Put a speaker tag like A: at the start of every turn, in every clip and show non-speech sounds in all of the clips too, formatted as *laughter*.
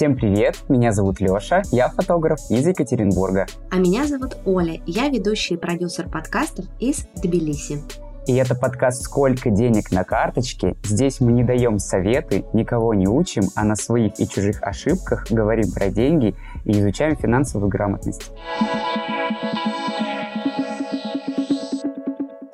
A: Всем привет, меня зовут Лёша, я фотограф из Екатеринбурга.
B: А меня зовут Оля, я ведущий и продюсер подкастов из Тбилиси.
A: И это подкаст «Сколько денег на карточке?». Здесь мы не даем советы, никого не учим, а на своих и чужих ошибках говорим про деньги и изучаем финансовую грамотность.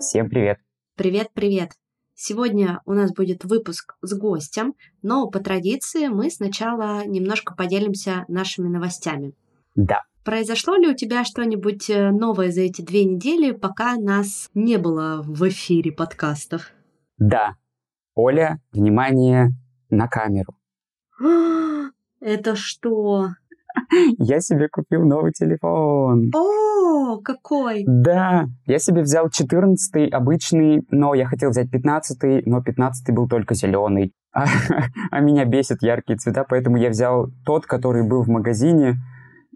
A: Всем привет!
B: Привет-привет! Сегодня у нас будет выпуск с гостем, но по традиции мы сначала немножко поделимся нашими новостями.
A: Да.
B: Произошло ли у тебя что-нибудь э, новое за эти две недели, пока нас не было в эфире подкастов?
A: Да. Оля, внимание на камеру. *gasps*
B: Это что? *laughs*
A: Я себе купил новый телефон.
B: О, какой!
A: Да, я себе взял 14 обычный, но я хотел взять 15 но 15 был только зеленый. А, *laughs* а меня бесит яркие цвета, поэтому я взял тот, который был в магазине.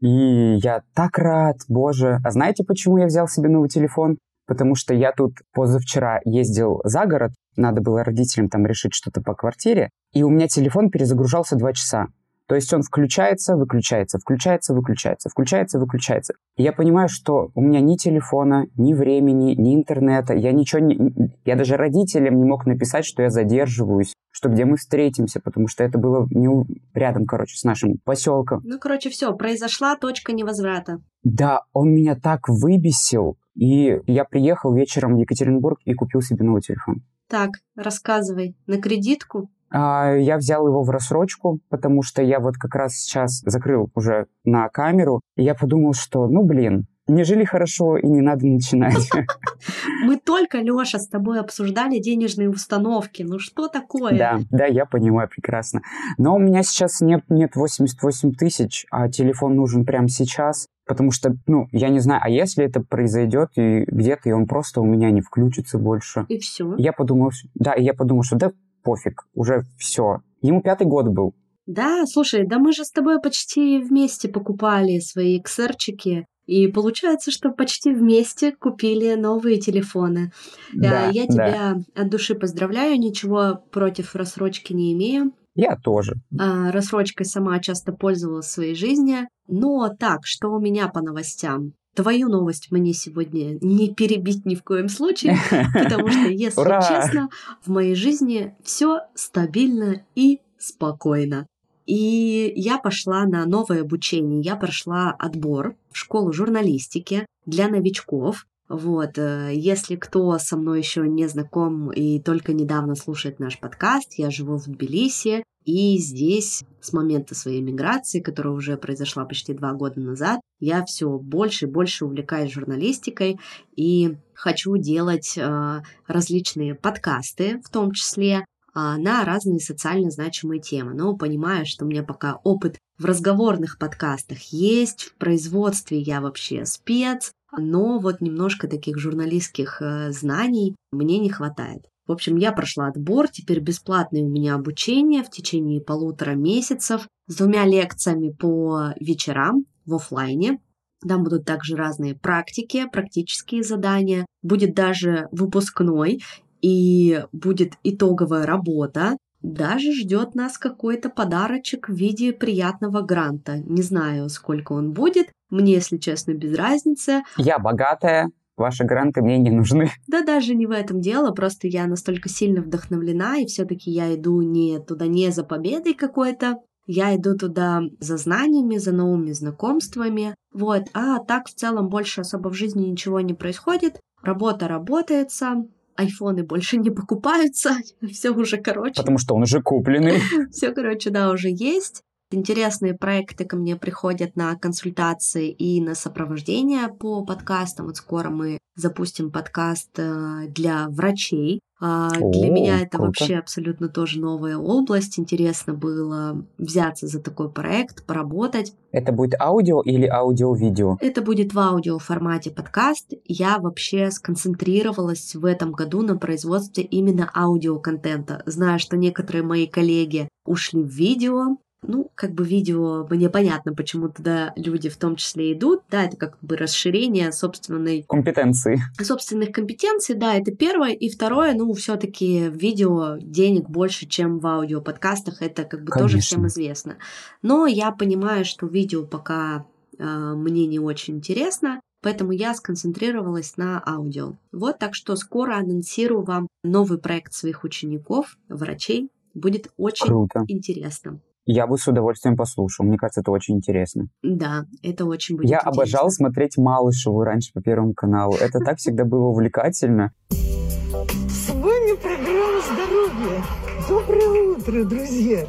A: И я так рад, боже. А знаете, почему я взял себе новый телефон? Потому что я тут позавчера ездил за город, надо было родителям там решить что-то по квартире, и у меня телефон перезагружался два часа. То есть он включается, выключается, включается, выключается, включается, выключается. И я понимаю, что у меня ни телефона, ни времени, ни интернета, я ничего не... Я даже родителям не мог написать, что я задерживаюсь, что где мы встретимся, потому что это было не рядом, короче, с нашим поселком.
B: Ну, короче, все, произошла точка невозврата.
A: Да, он меня так выбесил, и я приехал вечером в Екатеринбург и купил себе новый телефон.
B: Так, рассказывай. На кредитку?
A: А, я взял его в рассрочку, потому что я вот как раз сейчас закрыл уже на камеру, и я подумал, что, ну, блин, не жили хорошо и не надо начинать. *laughs*
B: Мы только, Лёша, с тобой обсуждали денежные установки. Ну что такое?
A: Да, да, я понимаю прекрасно. Но у меня сейчас нет, нет 88 тысяч, а телефон нужен прямо сейчас. Потому что, ну, я не знаю, а если это произойдет и где-то, и он просто у меня не включится больше.
B: И все.
A: Я подумал, да, я подумал, что да, пофиг, уже все. Ему пятый год был.
B: Да, слушай, да мы же с тобой почти вместе покупали свои ксерчики. И получается, что почти вместе купили новые телефоны. Да, Я тебя да. от души поздравляю, ничего против рассрочки не имею.
A: Я тоже.
B: А, рассрочкой сама часто пользовалась в своей жизни. Но так, что у меня по новостям? Твою новость мне сегодня не перебить ни в коем случае, *laughs* потому что, если Ура! честно, в моей жизни все стабильно и спокойно. И я пошла на новое обучение. Я прошла отбор в школу журналистики для новичков. Вот, э, если кто со мной еще не знаком и только недавно слушает наш подкаст, я живу в Тбилиси, и здесь с момента своей миграции, которая уже произошла почти два года назад, я все больше и больше увлекаюсь журналистикой и хочу делать э, различные подкасты, в том числе а, на разные социально значимые темы. Но понимаю, что у меня пока опыт в разговорных подкастах есть, в производстве я вообще спец, но вот немножко таких журналистских э, знаний мне не хватает. В общем, я прошла отбор, теперь бесплатное у меня обучение в течение полутора месяцев с двумя лекциями по вечерам в офлайне. Там будут также разные практики, практические задания. Будет даже выпускной и будет итоговая работа. Даже ждет нас какой-то подарочек в виде приятного гранта. Не знаю, сколько он будет. Мне, если честно, без разницы.
A: Я богатая, ваши гранты мне не нужны.
B: Да даже не в этом дело, просто я настолько сильно вдохновлена, и все-таки я иду не туда не за победой какой-то, я иду туда за знаниями, за новыми знакомствами, вот, а так в целом больше особо в жизни ничего не происходит, работа работается, айфоны больше не покупаются, *laughs* все уже короче.
A: Потому что он уже купленный. *laughs*
B: Все, короче, да, уже есть. Интересные проекты ко мне приходят на консультации и на сопровождение по подкастам. Вот скоро мы запустим подкаст э, для врачей. А, О, для меня это круто. вообще абсолютно тоже новая область. Интересно было взяться за такой проект, поработать.
A: Это будет аудио или аудио-видео?
B: Это будет в аудио формате подкаст. Я вообще сконцентрировалась в этом году на производстве именно аудиоконтента. Знаю, что некоторые мои коллеги ушли в видео, Ну, как бы видео, мне понятно, почему туда люди в том числе идут, да, это как бы расширение собственной...
A: Компетенции.
B: Собственных компетенций, да, это первое. И второе, ну, все таки видео денег больше, чем в аудиоподкастах, это как бы Конечно. тоже всем известно. Но я понимаю, что видео пока э, мне не очень интересно, Поэтому я сконцентрировалась на аудио. Вот так что скоро анонсирую вам новый проект своих учеников, врачей. Будет очень Круто. интересно.
A: Я бы с удовольствием послушал. Мне кажется, это очень интересно.
B: Да, это очень будет
A: Я
B: интересно.
A: обожал смотреть Малышеву раньше по Первому каналу. Это так всегда было увлекательно.
C: С вами программа «Здоровье». Доброе утро, друзья!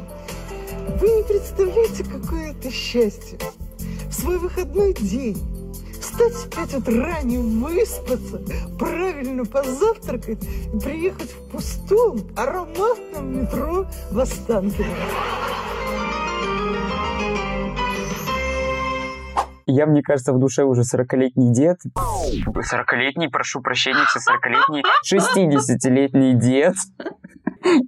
C: Вы не представляете, какое это счастье! В свой выходной день встать в 5 утра, не выспаться, правильно позавтракать и приехать в пустом ароматном метро в
A: Я, мне кажется, в душе уже 40-летний дед. 40-летний, прошу прощения, все 40-летний, *laughs* 60-летний дед.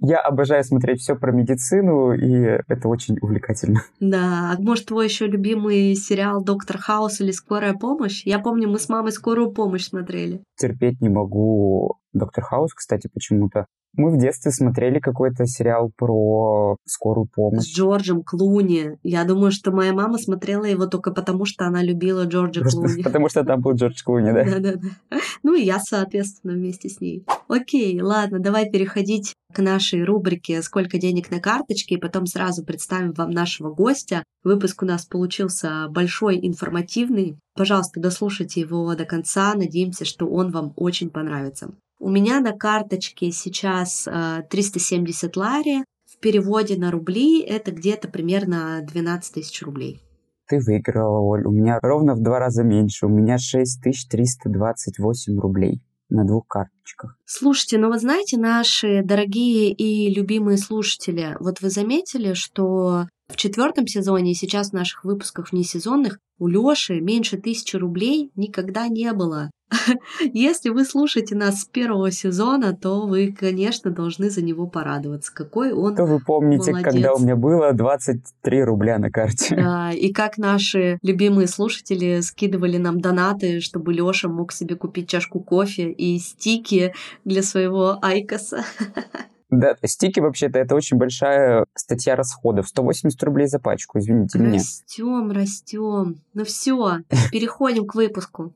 A: Я обожаю смотреть все про медицину, и это очень увлекательно.
B: Да, а может, твой еще любимый сериал Доктор Хаус или Скорая помощь? Я помню, мы с мамой скорую помощь смотрели.
A: Терпеть не могу Доктор Хаус, кстати, почему-то. Мы в детстве смотрели какой-то сериал про скорую помощь.
B: С Джорджем Клуни. Я думаю, что моя мама смотрела его только потому, что она любила Джорджа Просто Клуни. *laughs*
A: Потому что там был Джордж Клуни, да?
B: Да-да-да. Ну и я, соответственно, вместе с ней. Окей, ладно, давай переходить к нашей рубрике «Сколько денег на карточке?» и потом сразу представим вам нашего гостя. Выпуск у нас получился большой, информативный. Пожалуйста, дослушайте его до конца. Надеемся, что он вам очень понравится. У меня на карточке сейчас 370 э, лари. В переводе на рубли это где-то примерно 12 тысяч рублей.
A: Ты выиграла, Оль. У меня ровно в два раза меньше. У меня 6328 рублей на двух карточках.
B: Слушайте, ну вот знаете, наши дорогие и любимые слушатели, вот вы заметили, что в четвертом сезоне и сейчас в наших выпусках внесезонных у Лёши меньше тысячи рублей никогда не было. *laughs* Если вы слушаете нас с первого сезона, то вы, конечно, должны за него порадоваться. Какой он То
A: вы помните, молодец. когда у меня было 23 рубля на карте.
B: Да, и как наши любимые слушатели скидывали нам донаты, чтобы Лёша мог себе купить чашку кофе и стики для своего Айкоса. *laughs*
A: Да, стики вообще-то это очень большая статья расходов. 180 рублей за пачку, извините
B: меня. Растем, растем. Ну все, *laughs* переходим к выпуску.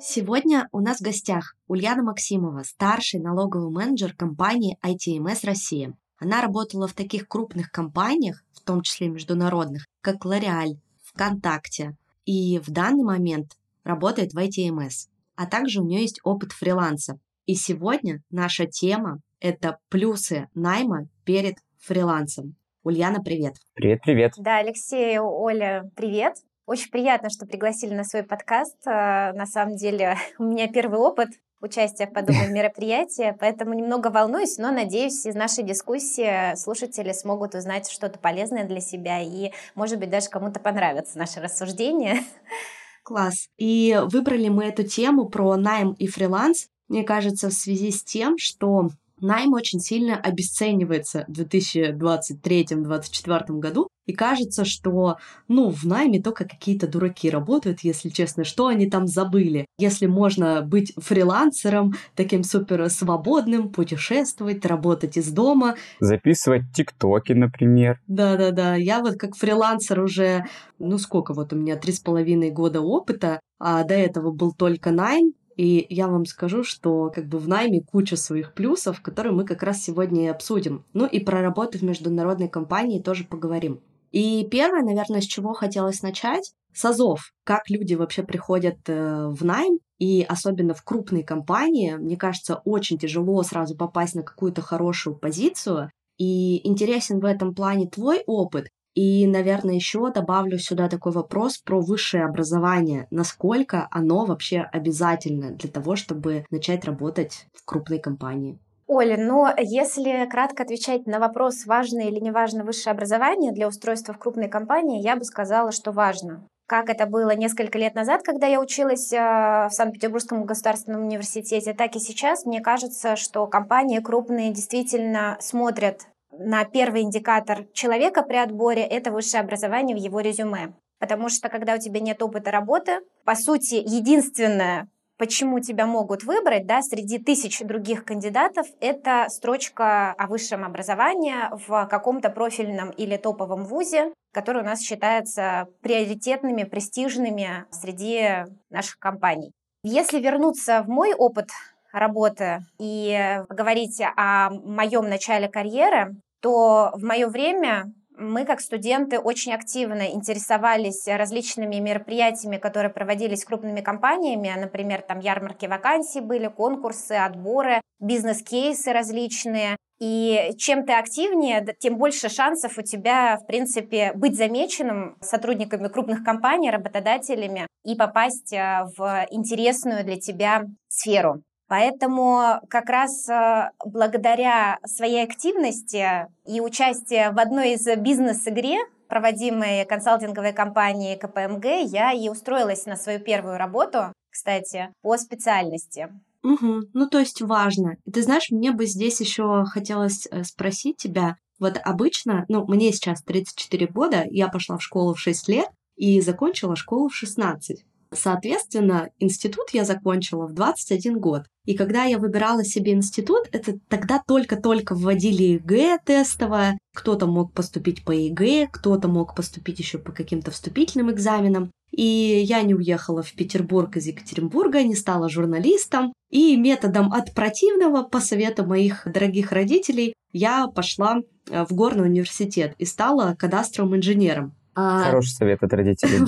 B: Сегодня у нас в гостях Ульяна Максимова, старший налоговый менеджер компании ITMS Россия. Она работала в таких крупных компаниях, в том числе международных, как L'Oreal, ВКонтакте, и в данный момент работает в ITMS а также у нее есть опыт фриланса. И сегодня наша тема – это плюсы найма перед фрилансом. Ульяна, привет.
A: Привет, привет.
D: Да, Алексей, Оля, привет. Очень приятно, что пригласили на свой подкаст. А, на самом деле, *laughs* у меня первый опыт участия в подобном *laughs* мероприятии, поэтому немного волнуюсь, но надеюсь, из нашей дискуссии слушатели смогут узнать что-то полезное для себя и, может быть, даже кому-то понравится наше рассуждение. *laughs*
B: Класс. И выбрали мы эту тему про найм и фриланс, мне кажется, в связи с тем, что найм очень сильно обесценивается в 2023-2024 году. И кажется, что, ну, в найме только какие-то дураки работают, если честно, что они там забыли. Если можно быть фрилансером, таким супер свободным, путешествовать, работать из дома.
A: Записывать тиктоки, например.
B: Да-да-да, я вот как фрилансер уже, ну сколько вот у меня, три с половиной года опыта, а до этого был только найм, и я вам скажу, что как бы в найме куча своих плюсов, которые мы как раз сегодня и обсудим. Ну и про работу в международной компании тоже поговорим. И первое, наверное, с чего хотелось начать, с азов. Как люди вообще приходят э, в найм, и особенно в крупные компании, мне кажется, очень тяжело сразу попасть на какую-то хорошую позицию. И интересен в этом плане твой опыт, и, наверное, еще добавлю сюда такой вопрос про высшее образование. Насколько оно вообще обязательно для того, чтобы начать работать в крупной компании?
D: Оля, но если кратко отвечать на вопрос, важно или не важно высшее образование для устройства в крупной компании, я бы сказала, что важно. как это было несколько лет назад, когда я училась э, в Санкт-Петербургском государственном университете, так и сейчас. Мне кажется, что компании крупные действительно смотрят на первый индикатор человека при отборе – это высшее образование в его резюме. Потому что когда у тебя нет опыта работы, по сути, единственное, почему тебя могут выбрать, да, среди тысяч других кандидатов, это строчка о высшем образовании в каком-то профильном или топовом вузе, который у нас считается приоритетными, престижными среди наших компаний. Если вернуться в мой опыт работы и поговорить о моем начале карьеры, то в мое время мы, как студенты, очень активно интересовались различными мероприятиями, которые проводились крупными компаниями. Например, там ярмарки вакансий были, конкурсы, отборы, бизнес-кейсы различные. И чем ты активнее, тем больше шансов у тебя, в принципе, быть замеченным сотрудниками крупных компаний, работодателями и попасть э, в интересную для тебя сферу. Поэтому как раз э, благодаря своей активности и участию в одной из бизнес-игре, проводимой консалтинговой компанией КПМГ, я и устроилась на свою первую работу, кстати, по специальности.
B: Угу. Ну, то есть важно. Ты знаешь, мне бы здесь еще хотелось э, спросить тебя. Вот обычно, ну, мне сейчас 34 года, я пошла в школу в 6 лет и закончила школу в 16. Соответственно, институт я закончила в 21 год. И когда я выбирала себе институт, это тогда только-только вводили ЕГЭ тестовое. Кто-то мог поступить по ЕГЭ, кто-то мог поступить еще по каким-то вступительным экзаменам. И я не уехала в Петербург из Екатеринбурга, не стала журналистом. И методом от противного, по совету моих дорогих родителей, я пошла э, в горный университет и стала кадастровым инженером.
A: А, Хороший совет от родителей.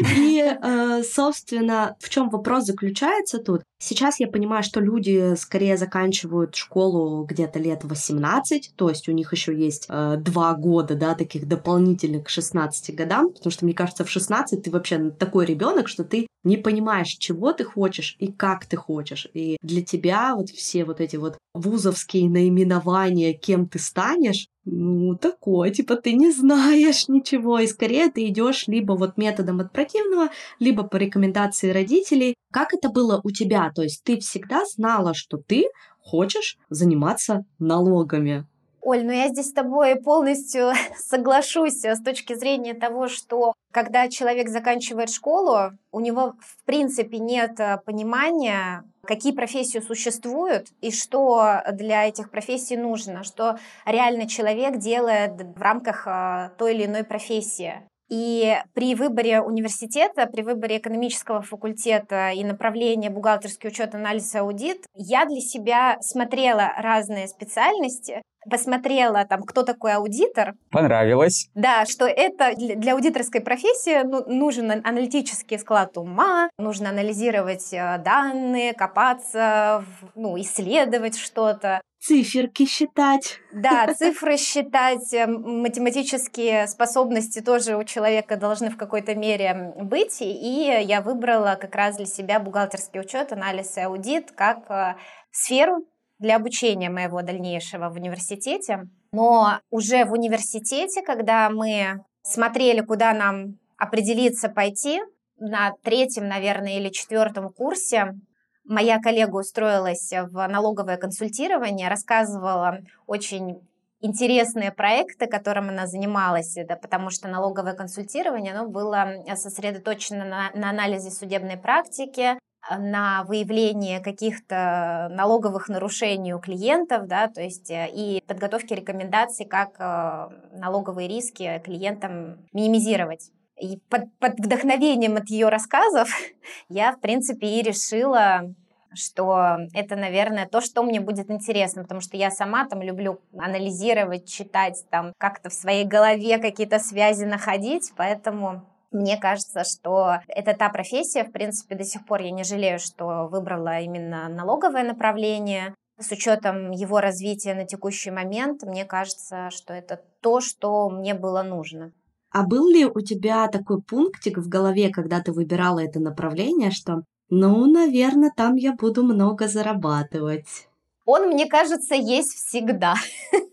A: *laughs*
B: И, э, собственно, в чем вопрос заключается тут? Сейчас я понимаю, что люди скорее заканчивают школу где-то лет 18, то есть у них еще есть э, два года, да, таких дополнительных к 16 годам, потому что, мне кажется, в 16 ты вообще такой ребенок, что ты не понимаешь, чего ты хочешь и как ты хочешь. И для тебя вот все вот эти вот вузовские наименования, кем ты станешь, ну, такое, типа, ты не знаешь ничего, и скорее ты идешь либо вот методом от противного, либо по рекомендации родителей. Как это было у тебя? То есть ты всегда знала, что ты хочешь заниматься налогами.
D: Оль, ну я здесь с тобой полностью *laughs* соглашусь с точки зрения того, что когда человек заканчивает школу, у него в принципе нет э, понимания, какие профессии существуют и что для этих профессий нужно, что реально человек делает в рамках э, той или иной профессии. И при выборе университета, при выборе экономического факультета и направления бухгалтерский учет, анализ, аудит, я для себя смотрела разные специальности, посмотрела там, кто такой аудитор.
A: Понравилось.
D: Да, что это для аудиторской профессии ну, нужен аналитический склад ума, нужно анализировать э, данные, копаться, ну, исследовать что-то
B: циферки считать.
D: Да, *laughs* цифры считать, э, математические способности тоже у человека должны в какой-то мере быть. И я выбрала как раз для себя бухгалтерский учет, анализ и аудит как э, сферу для обучения моего дальнейшего в университете. Но уже в университете, когда мы смотрели, куда нам определиться пойти, на третьем, наверное, или четвертом курсе моя коллега устроилась в налоговое консультирование, рассказывала очень интересные проекты, которым она занималась, да, потому что налоговое консультирование оно было сосредоточено на, на анализе судебной практики, на выявление каких-то налоговых нарушений у клиентов, да, то есть э, и подготовке рекомендаций, как э, налоговые риски клиентам минимизировать. И под, под вдохновением от ее рассказов *laughs* я, в принципе, и решила что это, наверное, то, что мне будет интересно, потому что я сама там люблю анализировать, читать, там как-то в своей голове какие-то связи находить, поэтому мне кажется, что это та профессия, в принципе, до сих пор я не жалею, что выбрала именно налоговое направление. С учетом его развития на текущий момент, мне кажется, что это то, что мне было нужно.
B: А был ли у тебя такой пунктик в голове, когда ты выбирала это направление, что, ну, наверное, там я буду много зарабатывать?
D: Он, мне кажется, есть всегда. *laughs*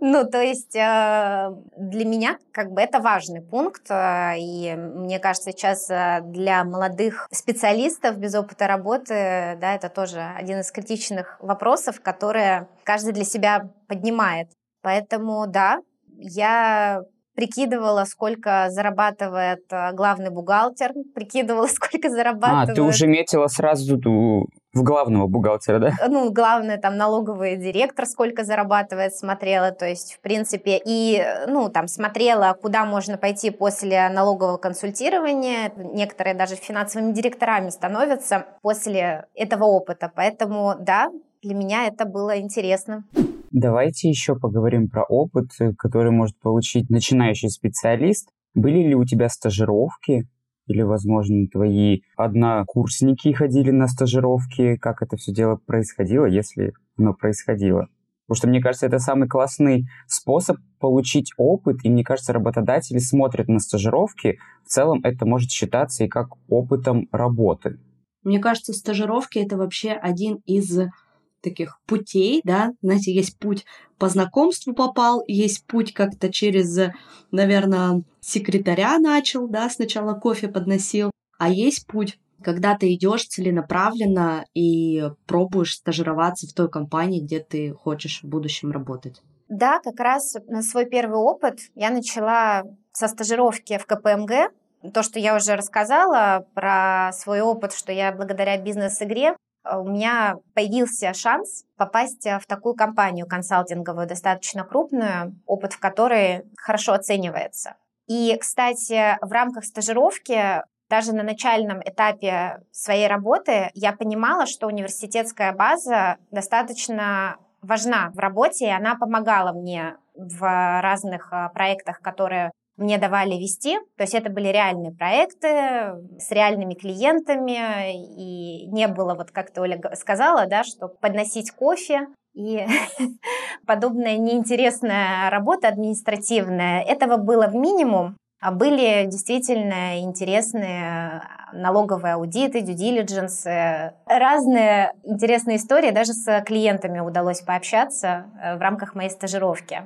D: Ну, то есть э, для меня как бы это важный пункт, э, и мне кажется, сейчас э, для молодых специалистов без опыта работы, да, это тоже один из критичных вопросов, которые каждый для себя поднимает. Поэтому, да, я прикидывала, сколько зарабатывает главный бухгалтер, прикидывала, *laughs* сколько зарабатывает...
A: А, ты уже метила сразу в главного бухгалтера, да?
D: Ну, главное, там, налоговый директор сколько зарабатывает, смотрела, то есть, в принципе, и, ну, там, смотрела, куда можно пойти после налогового консультирования. Некоторые даже финансовыми директорами становятся после этого опыта. Поэтому, да, для меня это было интересно.
A: Давайте еще поговорим про опыт, который может получить начинающий специалист. Были ли у тебя стажировки? Или, возможно, твои однокурсники ходили на стажировки? Как это все дело происходило, если оно происходило? Потому что, мне кажется, это самый классный способ получить опыт, и мне кажется, работодатели смотрят на стажировки. В целом это может считаться и как опытом работы.
B: Мне кажется, стажировки — это вообще один из таких путей, да, знаете, есть путь по знакомству попал, есть путь как-то через, наверное, секретаря начал, да, сначала кофе подносил, а есть путь когда ты идешь целенаправленно и пробуешь стажироваться в той компании, где ты хочешь в будущем работать.
D: Да, как раз на свой первый опыт я начала со стажировки в КПМГ. То, что я уже рассказала про свой опыт, что я благодаря бизнес-игре у меня появился шанс попасть э, в такую компанию консалтинговую, достаточно крупную, опыт в которой хорошо оценивается. И, кстати, в рамках стажировки даже на начальном этапе своей работы я понимала, что университетская база достаточно важна в работе, и она помогала мне в разных э, проектах, которые мне давали вести. То есть это были реальные проекты с реальными клиентами, и не было, вот как ты, Оля, сказала, да, что подносить кофе и *laughs* подобная неинтересная работа административная. Этого было в минимум, а были действительно интересные налоговые аудиты, due diligence, разные интересные истории. Даже с клиентами удалось пообщаться э, в рамках моей стажировки.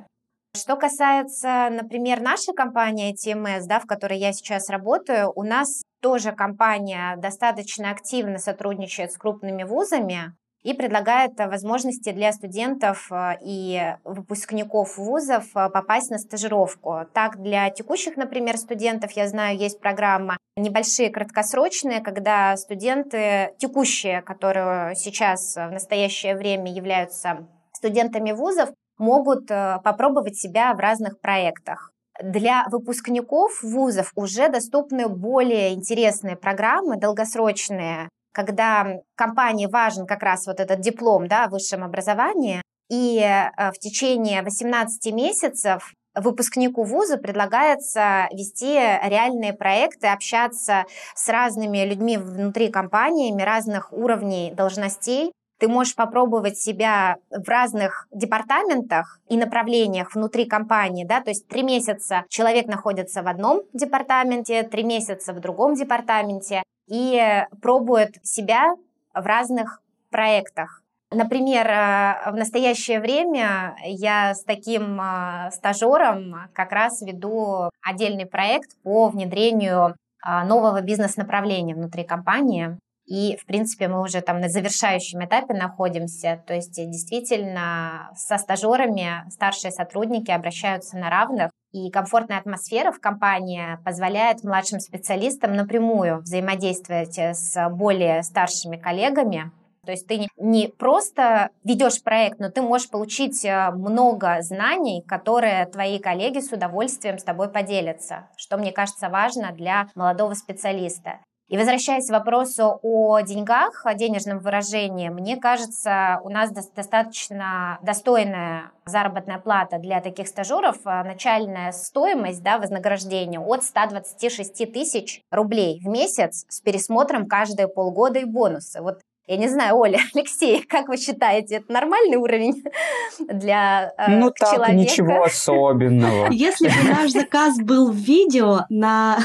D: Что касается, например, нашей компании TMS, да, в которой я сейчас работаю, у нас тоже компания достаточно активно сотрудничает с крупными вузами и предлагает возможности для студентов э, и выпускников вузов э, попасть на стажировку. Так, для текущих, например, студентов, я знаю, есть программа небольшие краткосрочные, когда студенты текущие, которые сейчас в настоящее время являются студентами вузов, могут э, попробовать себя в разных проектах. Для выпускников вузов уже доступны более интересные программы, долгосрочные, когда компании важен как раз вот этот диплом да, о высшем образовании, и э, в течение 18 месяцев выпускнику вуза предлагается вести реальные проекты, общаться с разными людьми внутри компаниями разных уровней должностей, ты можешь попробовать себя в разных департаментах и направлениях внутри компании, да, то есть три месяца человек находится в одном департаменте, три месяца в другом департаменте и пробует себя в разных проектах. Например, э, в настоящее время я с таким э, стажером как раз веду отдельный проект по внедрению э, нового бизнес-направления внутри компании. И, в принципе, мы уже там на завершающем этапе находимся. То есть, действительно, со стажерами старшие сотрудники обращаются на равных. И комфортная атмосфера в компании позволяет младшим специалистам напрямую взаимодействовать с более старшими коллегами. То есть ты не просто ведешь проект, но ты можешь получить э, много знаний, которые твои коллеги с удовольствием с тобой поделятся, что мне кажется важно для молодого специалиста. И возвращаясь к вопросу о деньгах, о денежном выражении, мне кажется, у нас достаточно достойная заработная плата для таких стажеров, а начальная стоимость да, вознаграждения от 126 тысяч рублей в месяц с пересмотром каждые полгода и бонусы. Вот Я не знаю, Оля, *laughs* Алексей, как вы считаете, это нормальный уровень *laughs* для э,
A: ну, так,
D: человека?
A: ничего особенного. *laughs*
B: Если бы наш заказ был в видео на,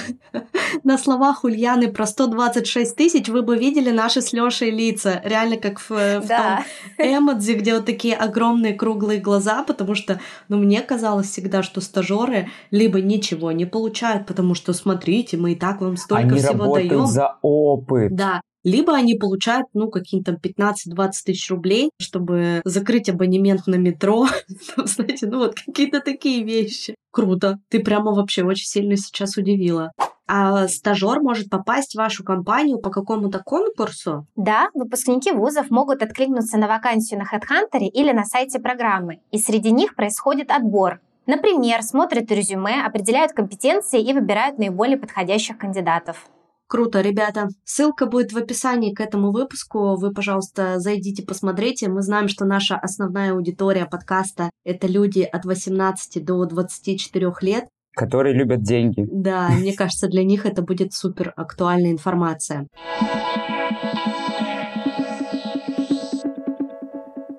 B: на словах Ульяны про 126 тысяч, вы бы видели наши с Лешей лица. Реально как в, в
D: Да.
B: том эмодзи, где вот такие огромные круглые глаза, потому что, ну, мне казалось всегда, что стажеры либо ничего не получают, потому что, смотрите, мы и так вам столько
A: Они
B: всего
A: работают
B: даем.
A: за опыт.
B: Да. Либо они получают, ну, какие-то там 15-20 тысяч рублей, чтобы закрыть абонемент на метро. *laughs* Там, знаете, ну вот какие-то такие вещи. Круто. Ты прямо вообще очень сильно сейчас удивила. А стажер может попасть в вашу компанию по какому-то конкурсу?
D: Да, выпускники вузов могут откликнуться на вакансию на HeadHunter или на сайте программы, и среди них происходит отбор. Например, смотрят резюме, определяют компетенции и выбирают наиболее подходящих кандидатов.
B: Круто, ребята. Ссылка будет в описании к этому выпуску. Вы, пожалуйста, зайдите, посмотрите. Мы знаем, что наша основная аудитория подкаста — это люди от 18 до 24 лет.
A: Которые любят деньги.
B: Да, *laughs* мне кажется, для них это будет супер актуальная информация.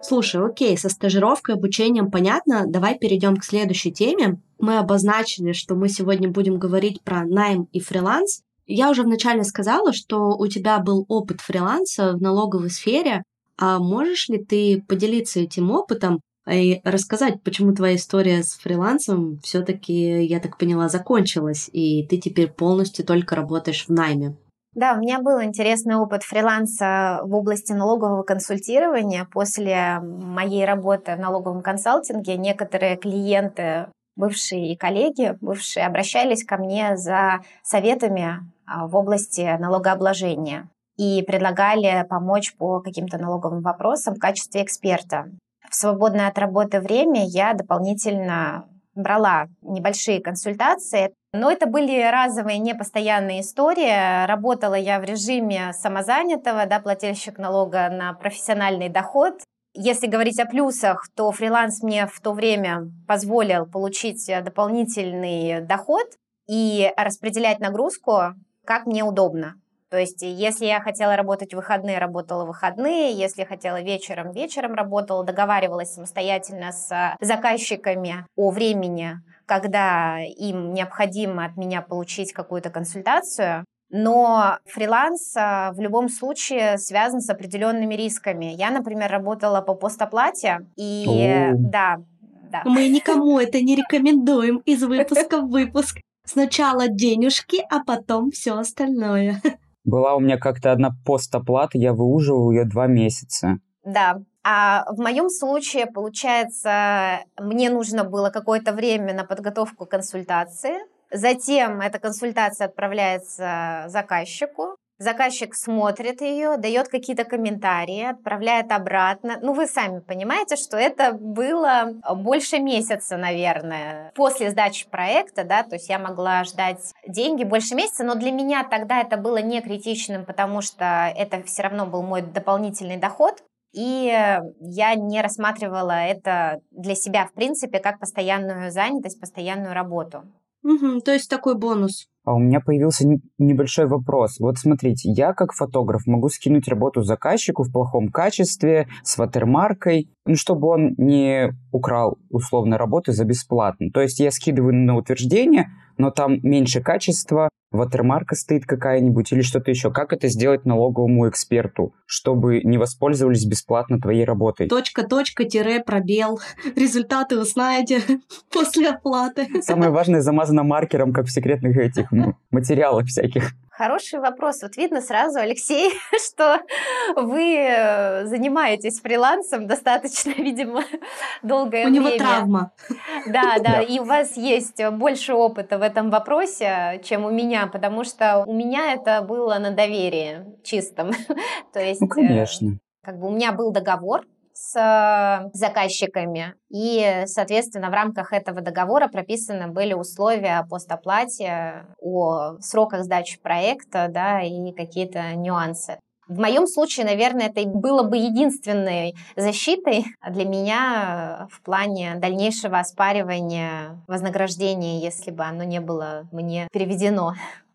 B: Слушай, окей, со стажировкой, обучением понятно. Давай перейдем к следующей теме. Мы обозначили, что мы сегодня будем говорить про найм и фриланс. Я уже вначале сказала, что у тебя был опыт фриланса в налоговой сфере. А можешь ли ты поделиться этим опытом и рассказать, почему твоя история с фрилансом все-таки, я так поняла, закончилась, и ты теперь полностью только работаешь в найме?
D: Да, у меня был интересный опыт фриланса в области налогового консультирования. После моей работы в налоговом консалтинге некоторые клиенты, бывшие и коллеги, бывшие, обращались ко мне за советами в области налогообложения и предлагали помочь по каким-то налоговым вопросам в качестве эксперта. В свободное от работы время я дополнительно брала небольшие консультации, но это были разовые, непостоянные истории. Работала я в режиме самозанятого, да, плательщик налога на профессиональный доход. Если говорить о плюсах, то фриланс мне в то время позволил получить дополнительный доход и распределять нагрузку, как мне удобно. То есть, если я хотела работать в выходные, работала в выходные, если хотела вечером, вечером работала, договаривалась самостоятельно с заказчиками о времени, когда им необходимо от меня получить какую-то консультацию. Но фриланс в любом случае связан с определенными рисками. Я, например, работала по постоплате, и
A: О.
D: да, да.
B: Мы никому это не рекомендуем из *laughs* выпуска в выпуск. Сначала денежки, а потом все остальное.
A: Была у меня как-то одна постоплата, я выуживал ее два месяца.
D: Да. А в моем случае, получается, мне нужно было какое-то время на подготовку консультации. Затем эта консультация отправляется заказчику. Заказчик смотрит ее, дает какие-то комментарии, отправляет обратно. Ну, вы сами понимаете, что это было больше месяца, наверное, после сдачи проекта, да, то есть я могла ждать деньги больше месяца, но для меня тогда это было не критичным, потому что это все равно был мой дополнительный доход, и я не рассматривала это для себя, в принципе, как постоянную занятость, постоянную работу.
B: Мгм, то есть такой бонус.
A: А у меня появился небольшой вопрос. Вот смотрите, я как фотограф могу скинуть работу заказчику в плохом качестве, с ватермаркой, ну, чтобы он не украл условно работу за бесплатно. То есть я скидываю на утверждение, но там меньше качества, ватермарка стоит какая-нибудь или что-то еще. Как это сделать налоговому эксперту, чтобы не воспользовались бесплатно твоей работой?
B: Точка, точка, тире, пробел. Результаты узнаете *laughs* после оплаты.
A: Самое важное замазано маркером, как в секретных этих материалах всяких.
D: Хороший вопрос. Вот видно сразу, Алексей, *laughs* что вы э, занимаетесь фрилансом достаточно, *laughs* видимо, долгое
B: У
D: время.
B: него травма. *laughs*
D: Да, да, и у вас есть больше опыта в этом вопросе, чем у меня, потому что у меня это было на доверии чистом. То есть,
A: Ну,
D: э,
A: конечно.
D: как бы у меня был договор с э, заказчиками, и, соответственно, в рамках этого договора прописаны были условия о постоплате, о сроках сдачи проекта, да, и какие-то нюансы. В моем случае, наверное, это было бы единственной защитой для меня в плане дальнейшего оспаривания вознаграждения, если бы оно не было мне переведено.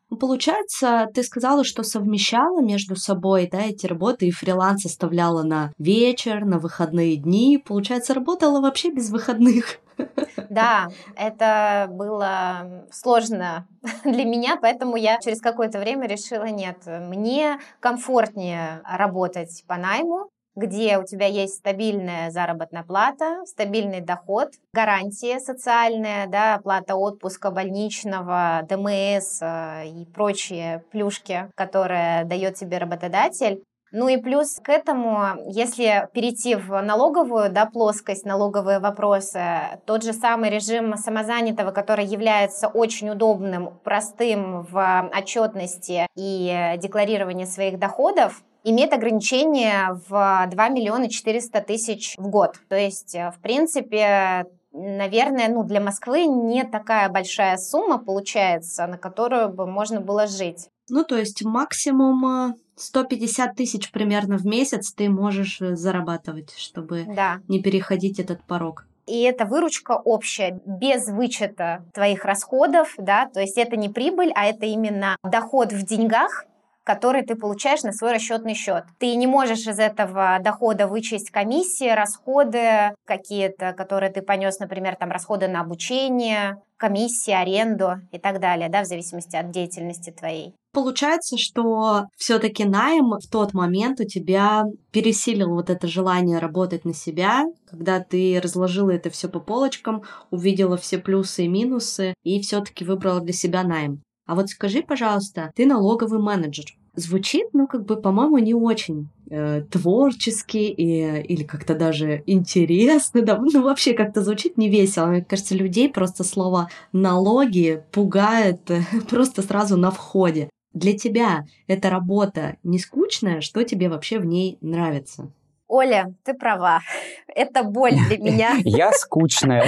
B: Получается, ты сказала, что совмещала между собой, да, эти работы и фриланс оставляла на вечер, на выходные дни. Получается, работала вообще без выходных. *laughs*
D: Да, это было сложно *laughs* для меня, поэтому я через какое-то время решила, нет, мне комфортнее работать по найму, где у тебя есть стабильная заработная плата, стабильный доход, гарантия социальная, да, оплата отпуска, больничного, ДМС э, и прочие плюшки, которые дает тебе работодатель. Ну и плюс к этому, если перейти в налоговую да, плоскость, налоговые вопросы, тот же самый режим самозанятого, который является очень удобным, простым в отчетности и декларировании своих доходов, имеет ограничение в 2 миллиона 400 тысяч в год. То есть, э, в принципе, наверное, ну, для Москвы не такая большая сумма получается, на которую бы можно было жить.
B: Ну, то есть максимум 150 э, тысяч примерно в месяц ты можешь э, зарабатывать, чтобы да. не переходить этот порог.
D: И это выручка общая, без вычета твоих расходов, да, то есть это не прибыль, а это именно доход в деньгах, который ты получаешь на свой расчетный счет. Ты не можешь из этого дохода вычесть комиссии, расходы какие-то, которые ты понес, например, там расходы на обучение, комиссии, аренду и так далее, да, в зависимости от деятельности твоей.
B: Получается, что все-таки найм в тот момент у тебя пересилил вот это желание работать на себя, когда ты разложила это все по полочкам, увидела все плюсы и минусы и все-таки выбрала для себя найм. А вот скажи, пожалуйста, ты налоговый менеджер. Звучит, ну, как бы, по-моему, не очень э, творчески и, или как-то даже интересно, да, *laughs* ну, вообще как-то звучит не весело. Мне кажется, людей просто слово «налоги» пугает э, *laughs* просто сразу на входе. Для тебя эта работа не скучная? Что тебе вообще в ней нравится?
D: Оля, ты права. *laughs* Это боль для меня.
A: Я скучная.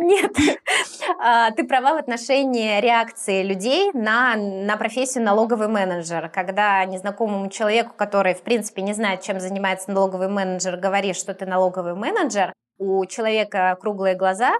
D: Нет, а, ты права в отношении реакции людей на, на профессию налоговый менеджер. Когда незнакомому человеку, который, в принципе, не знает, чем занимается налоговый менеджер, говоришь, что ты налоговый менеджер, у человека круглые глаза,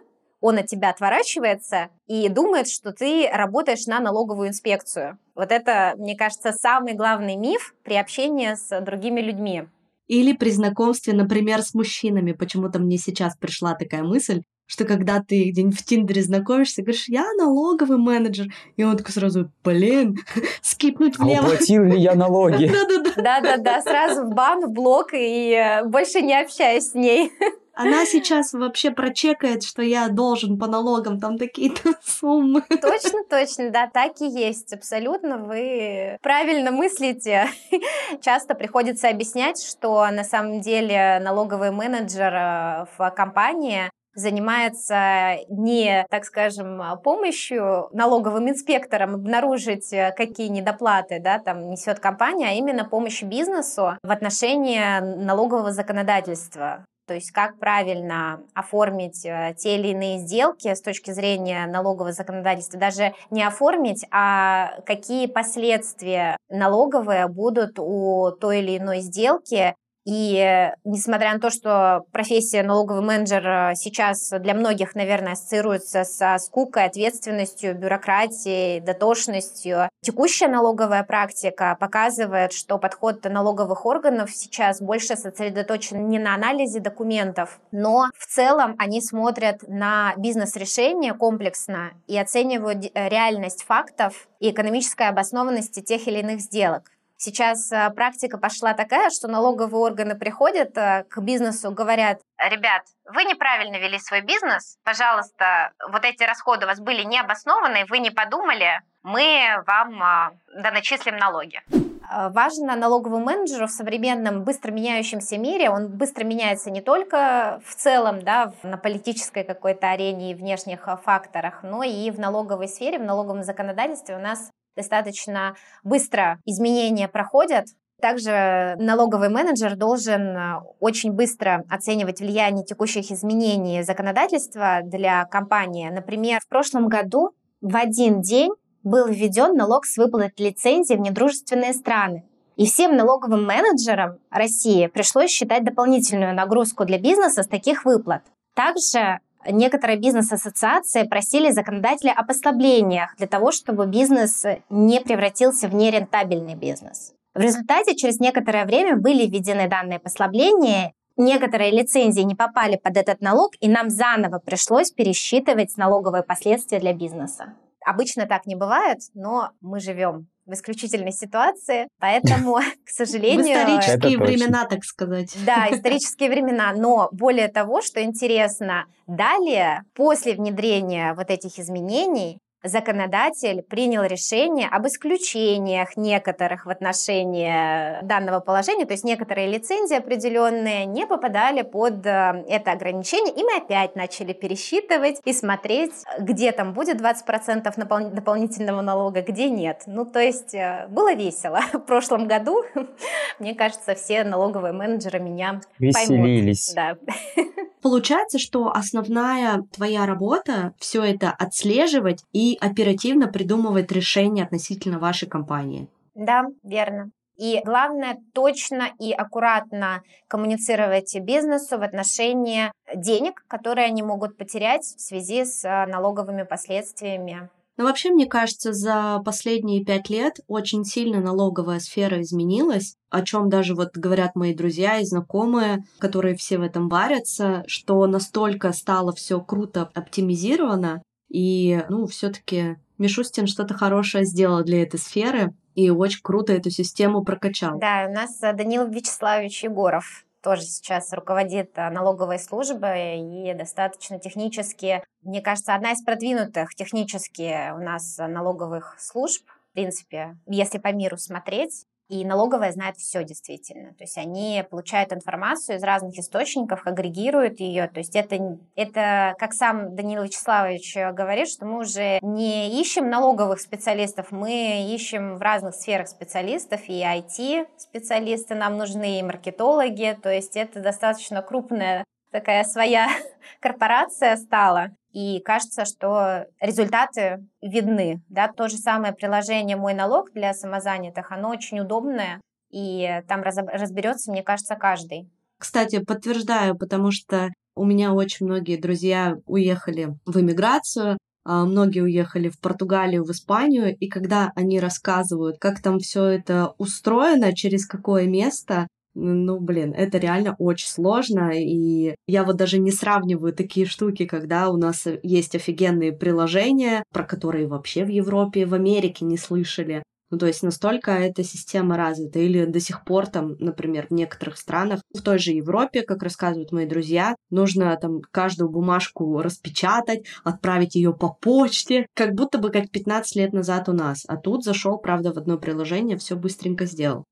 D: он от тебя отворачивается и думает, что ты работаешь на налоговую инспекцию. Вот это, мне кажется, самый главный миф при общении с другими людьми.
B: Или при знакомстве, например, с мужчинами. Почему-то мне сейчас пришла такая мысль, что когда ты где-нибудь в Тиндере знакомишься, говоришь, я налоговый менеджер, и он такой сразу, блин, *laughs* скипнуть
A: а влево. А уплатил ли я налоги? *laughs*
D: Да-да-да, сразу в бан, в блок, и э, больше не общаюсь с ней. *laughs*
B: Она сейчас вообще прочекает, что я должен по налогам там такие-то суммы.
D: Точно, точно, да, так и есть. Абсолютно вы правильно мыслите. Часто приходится объяснять, что на самом деле налоговый менеджер э, в компании занимается не, так скажем, помощью налоговым инспекторам обнаружить, э, какие недоплаты да, там несет компания, а именно помощь бизнесу в отношении налогового законодательства. То есть как правильно оформить э, те или иные сделки с точки зрения налогового законодательства. Даже не оформить, а какие последствия налоговые будут у той или иной сделки и несмотря на то, что профессия налоговый менеджер э, сейчас для многих, наверное, ассоциируется со скукой, ответственностью, бюрократией, дотошностью, текущая налоговая практика показывает, что подход налоговых органов сейчас больше сосредоточен не на анализе документов, но в целом они смотрят на бизнес-решения комплексно и оценивают э, реальность фактов и экономической обоснованности тех или иных сделок. Сейчас э, практика пошла такая, что налоговые органы приходят э, к бизнесу, говорят, ребят, вы неправильно вели свой бизнес, пожалуйста, вот эти расходы у вас были необоснованные, вы не подумали, мы вам э, доначислим налоги. Важно налоговому менеджеру в современном быстро меняющемся мире, он быстро меняется не только в целом, да, на политической какой-то арене и внешних факторах, но и в налоговой сфере, в налоговом законодательстве у нас достаточно быстро изменения проходят. Также налоговый менеджер должен э, очень быстро оценивать влияние текущих изменений законодательства для компании. Например, в прошлом году в один день был введен налог с выплат лицензии в недружественные страны. И всем налоговым менеджерам России пришлось считать дополнительную нагрузку для бизнеса с таких выплат. Также некоторые бизнес-ассоциации просили законодателя о послаблениях для того, чтобы бизнес не превратился в нерентабельный бизнес. В результате через некоторое время были введены данные послабления, некоторые лицензии не попали под этот налог, и нам заново пришлось пересчитывать налоговые последствия для бизнеса. Обычно так не бывает, но мы живем в исключительной ситуации, поэтому, *laughs* к сожалению... В
B: исторические времена, так сказать.
D: Да, исторические времена, но более того, что интересно, далее, после внедрения вот этих изменений, законодатель принял решение об исключениях некоторых в отношении данного положения, то есть некоторые лицензии определенные не попадали под э, это ограничение, и мы опять начали пересчитывать и смотреть, где там будет 20% напол- дополнительного налога, где нет. Ну, то есть э, было весело *laughs* в прошлом году. *laughs* Мне кажется, все налоговые менеджеры меня
A: Веселились.
D: поймут. Да. *laughs*
B: Получается, что основная твоя работа все это отслеживать и оперативно придумывать решения относительно вашей компании.
D: Да, верно. И главное, точно и аккуратно коммуницировать бизнесу в отношении денег, которые они могут потерять в связи с а, налоговыми последствиями
B: но вообще, мне кажется, за последние пять лет очень сильно налоговая сфера изменилась, о чем даже вот говорят мои друзья и знакомые, которые все в этом варятся, что настолько стало все круто оптимизировано, и, ну, все-таки Мишустин что-то хорошее сделал для этой сферы и очень круто эту систему прокачал.
D: Да, у нас Данил Вячеславович Егоров тоже сейчас руководит э, налоговой службой и достаточно технически, мне кажется, одна из продвинутых технически у нас налоговых служб, в принципе, если по миру смотреть. И налоговая знает все действительно. То есть они получают информацию из разных источников, агрегируют ее. То есть это, это как сам Данил Вячеславович говорит, что мы уже не ищем налоговых специалистов, мы ищем в разных сферах специалистов, и IT-специалисты нам нужны, и маркетологи. То есть это достаточно крупная такая своя *laughs* корпорация стала. И кажется, что результаты видны. Да? То же самое приложение «Мой налог» для самозанятых, оно очень удобное, и там разберется, мне кажется, каждый.
B: Кстати, подтверждаю, потому что у меня очень многие друзья уехали в эмиграцию, а многие уехали в Португалию, в Испанию, и когда они рассказывают, как там все это устроено, через какое место, ну, блин, это реально очень сложно, и я вот даже не сравниваю такие штуки, когда у нас есть офигенные приложения, про которые вообще в Европе в Америке не слышали. Ну, то есть настолько эта система развита. Или до сих пор там, например, в некоторых странах, в той же Европе, как рассказывают мои друзья, нужно там каждую бумажку распечатать, отправить ее по почте, как будто бы как 15 лет назад у нас. А тут зашел, правда, в одно приложение, все быстренько сделал.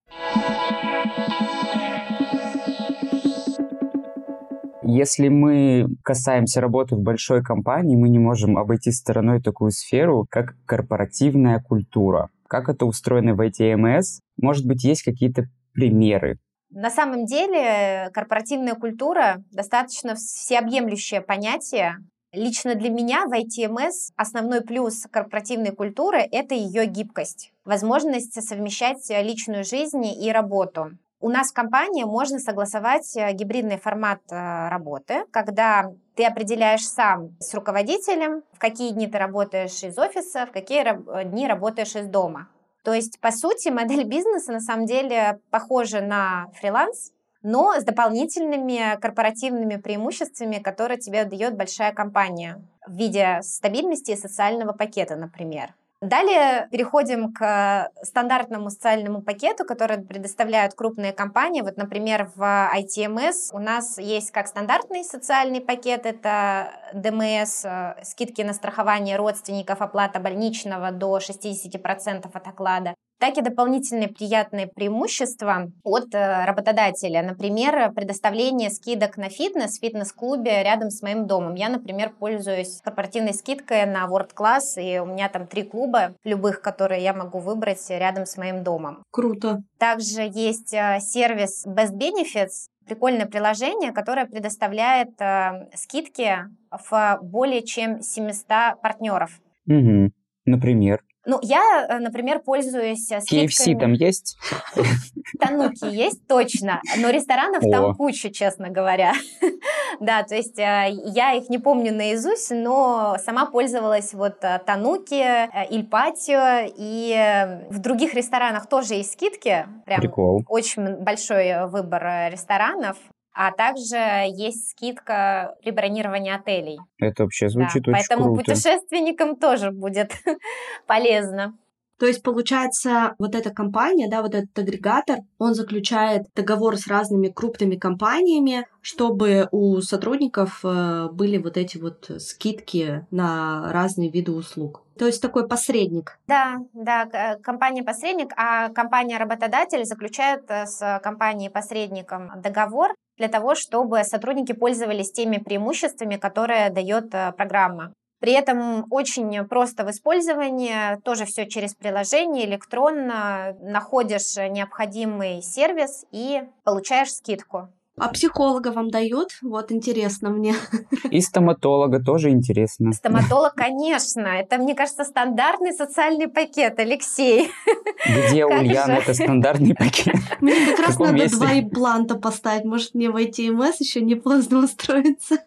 A: Если мы касаемся работы в большой компании, мы не можем обойти стороной такую сферу, как корпоративная культура. Как это устроено в ITMS? Может быть, есть какие-то примеры?
D: На самом деле корпоративная культура достаточно всеобъемлющее понятие. Лично для меня в ITMS основной плюс корпоративной культуры – это ее гибкость, возможность совмещать личную жизнь и работу. У нас в компании можно согласовать э, гибридный формат э, работы, когда ты определяешь сам с руководителем, в какие дни ты работаешь из офиса, в какие э, дни работаешь из дома. То есть, по сути, *laughs* модель бизнеса на самом деле похожа на фриланс, но с дополнительными корпоративными преимуществами, которые тебе дает большая компания в виде стабильности и социального пакета, например. Далее переходим к стандартному социальному пакету, который предоставляют крупные компании. Вот, например, в ITMS у нас есть как стандартный социальный пакет, это ДМС, э, скидки на страхование родственников, оплата больничного до 60% от оклада так и дополнительные приятные преимущества от э, работодателя. Например, предоставление скидок на фитнес в фитнес-клубе рядом с моим домом. Я, например, пользуюсь корпоративной скидкой на World Class, и у меня там три клуба, любых, которые я могу выбрать рядом с моим домом.
B: Круто.
D: Также есть э, сервис Best Benefits, прикольное приложение, которое предоставляет э, скидки в более чем 700 партнеров.
A: Угу. Например?
D: Ну, я, э, например, пользуюсь э, скидками...
A: KFC там есть?
D: Тануки есть, точно. Но ресторанов О. там куча, честно говоря. *laughs* Да, то есть э, я их не помню наизусть, но сама пользовалась вот Тануки, Ильпатио, и в других ресторанах тоже есть скидки.
A: Прям Прикол.
D: Очень большой выбор ресторанов а также есть скидка при бронировании отелей.
A: Это вообще звучит
D: да,
A: очень
D: поэтому
A: круто.
D: путешественникам тоже будет *laughs* полезно.
B: То есть, получается, вот эта компания, да, вот этот агрегатор, он заключает договор с разными крупными компаниями, чтобы у сотрудников э, были вот эти вот скидки на разные виды услуг. То есть такой посредник.
D: Да, да, компания-посредник, а компания-работодатель заключает э, с компанией-посредником договор для того, чтобы сотрудники пользовались теми преимуществами, которые дает э, программа. При этом очень просто в использовании, тоже все через приложение, электронно, находишь необходимый сервис и получаешь скидку.
B: А психолога вам дают? Вот интересно мне.
A: И стоматолога тоже интересно.
D: Стоматолог, конечно. Это, мне кажется, стандартный социальный пакет, Алексей.
A: Где, Ульяна, это стандартный пакет?
B: Мне как раз надо два импланта поставить. Может, мне в МС еще не поздно устроиться?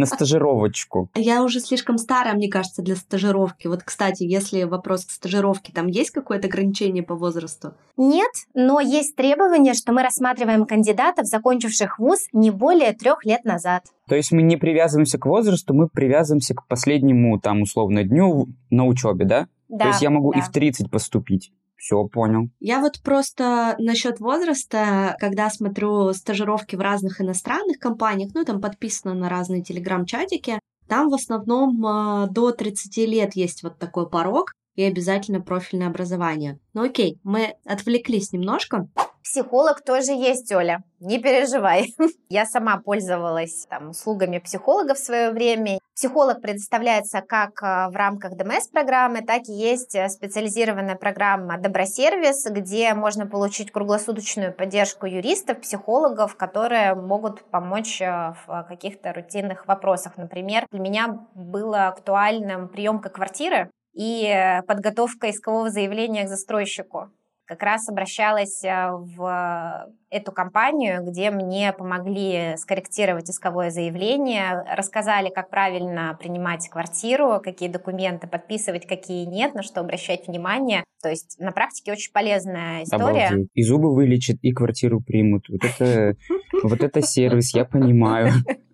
A: На стажировочку.
B: Я уже слишком старая, мне кажется, для стажировки. Вот, кстати, если вопрос к стажировке, там есть какое-то ограничение по возрасту?
D: Нет, но есть требование, что мы рассматриваем кандидатов, закончивших вуз не более трех лет назад.
A: То есть мы не привязываемся к возрасту, мы привязываемся к последнему, там, условно, дню на учебе, да?
D: Да.
A: То есть я могу
D: да.
A: и в 30 поступить. Все, понял.
B: Я вот просто насчет возраста, когда смотрю стажировки в разных иностранных компаниях, ну, там подписано на разные телеграм-чатики, там в основном э, до 30 лет есть вот такой порог и обязательно профильное образование. Ну окей, мы отвлеклись немножко.
D: Психолог тоже есть, Оля, не переживай. *laughs* Я сама пользовалась там, услугами психолога в свое время. Психолог предоставляется как а, в рамках ДМС-программы, так и есть э, специализированная программа «Добросервис», где можно получить круглосуточную поддержку юристов, психологов, которые могут помочь э, в каких-то рутинных вопросах. Например, для меня было актуальным приемка квартиры и э, подготовка искового заявления к застройщику как раз обращалась э, в эту компанию, где мне помогли скорректировать исковое заявление, рассказали, как правильно принимать квартиру, какие документы подписывать, какие нет, на что обращать внимание. То есть на практике очень полезная история.
A: Обалдеть. И зубы вылечат, и квартиру примут. Вот это, вот это сервис, я понимаю. *laughs*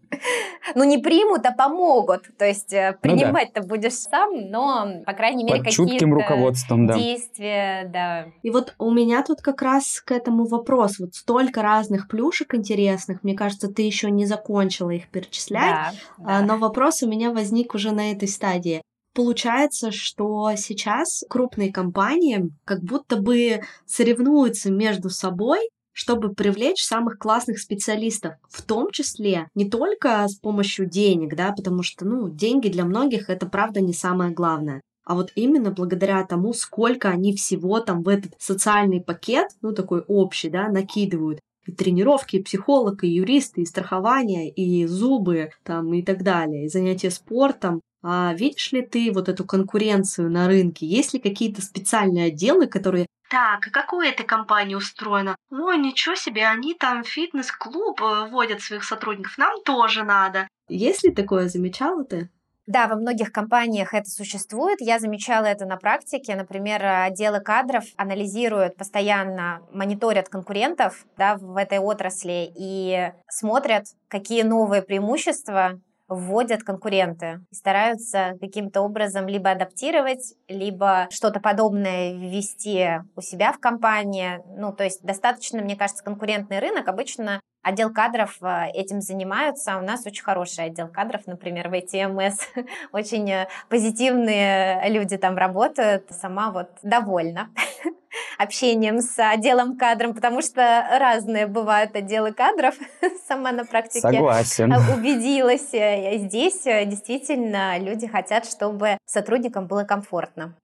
D: ну, не примут, а помогут. То есть э, принимать-то ну, да. будешь сам, но, по крайней мере,
A: Под чутким руководством, да.
D: действия, да.
B: И вот у меня тут как раз к этому вопрос. Вот столько разных плюшек интересных. Мне кажется, ты еще не закончила их перечислять. Да, да. Но вопрос у меня возник уже на этой стадии. Получается, что сейчас крупные компании как будто бы соревнуются между собой чтобы привлечь самых классных специалистов, в том числе не только с помощью денег, да, потому что, ну, деньги для многих это правда не самое главное, а вот именно благодаря тому, сколько они всего там в этот социальный пакет, ну, такой общий, да, накидывают, и тренировки, и психолог, и юрист, и страхование, и зубы, там, и так далее, и занятия спортом. А видишь ли ты вот эту конкуренцию на рынке? Есть ли какие-то специальные отделы, которые так, как у этой компании устроено? Ой, ничего себе, они там фитнес-клуб э, вводят своих сотрудников, нам тоже надо. Есть ли такое, замечала ты?
D: Да, во многих компаниях это существует. Я замечала это на практике. Например, отделы кадров анализируют постоянно, мониторят конкурентов да, в этой отрасли и смотрят, какие новые преимущества вводят конкуренты и стараются каким-то образом либо адаптировать, либо что-то подобное ввести у себя в компании. Ну, то есть достаточно, мне кажется, конкурентный рынок. Обычно отдел кадров э, этим занимаются. У нас очень хороший отдел кадров, например, в ITMS. *laughs* очень э, позитивные люди там работают. Сама вот довольна *laughs* общением с отделом кадром, потому что разные бывают отделы кадров. *laughs* Сама на практике
A: Согласен.
D: убедилась. Э, здесь действительно люди хотят, чтобы сотрудникам было комфортно.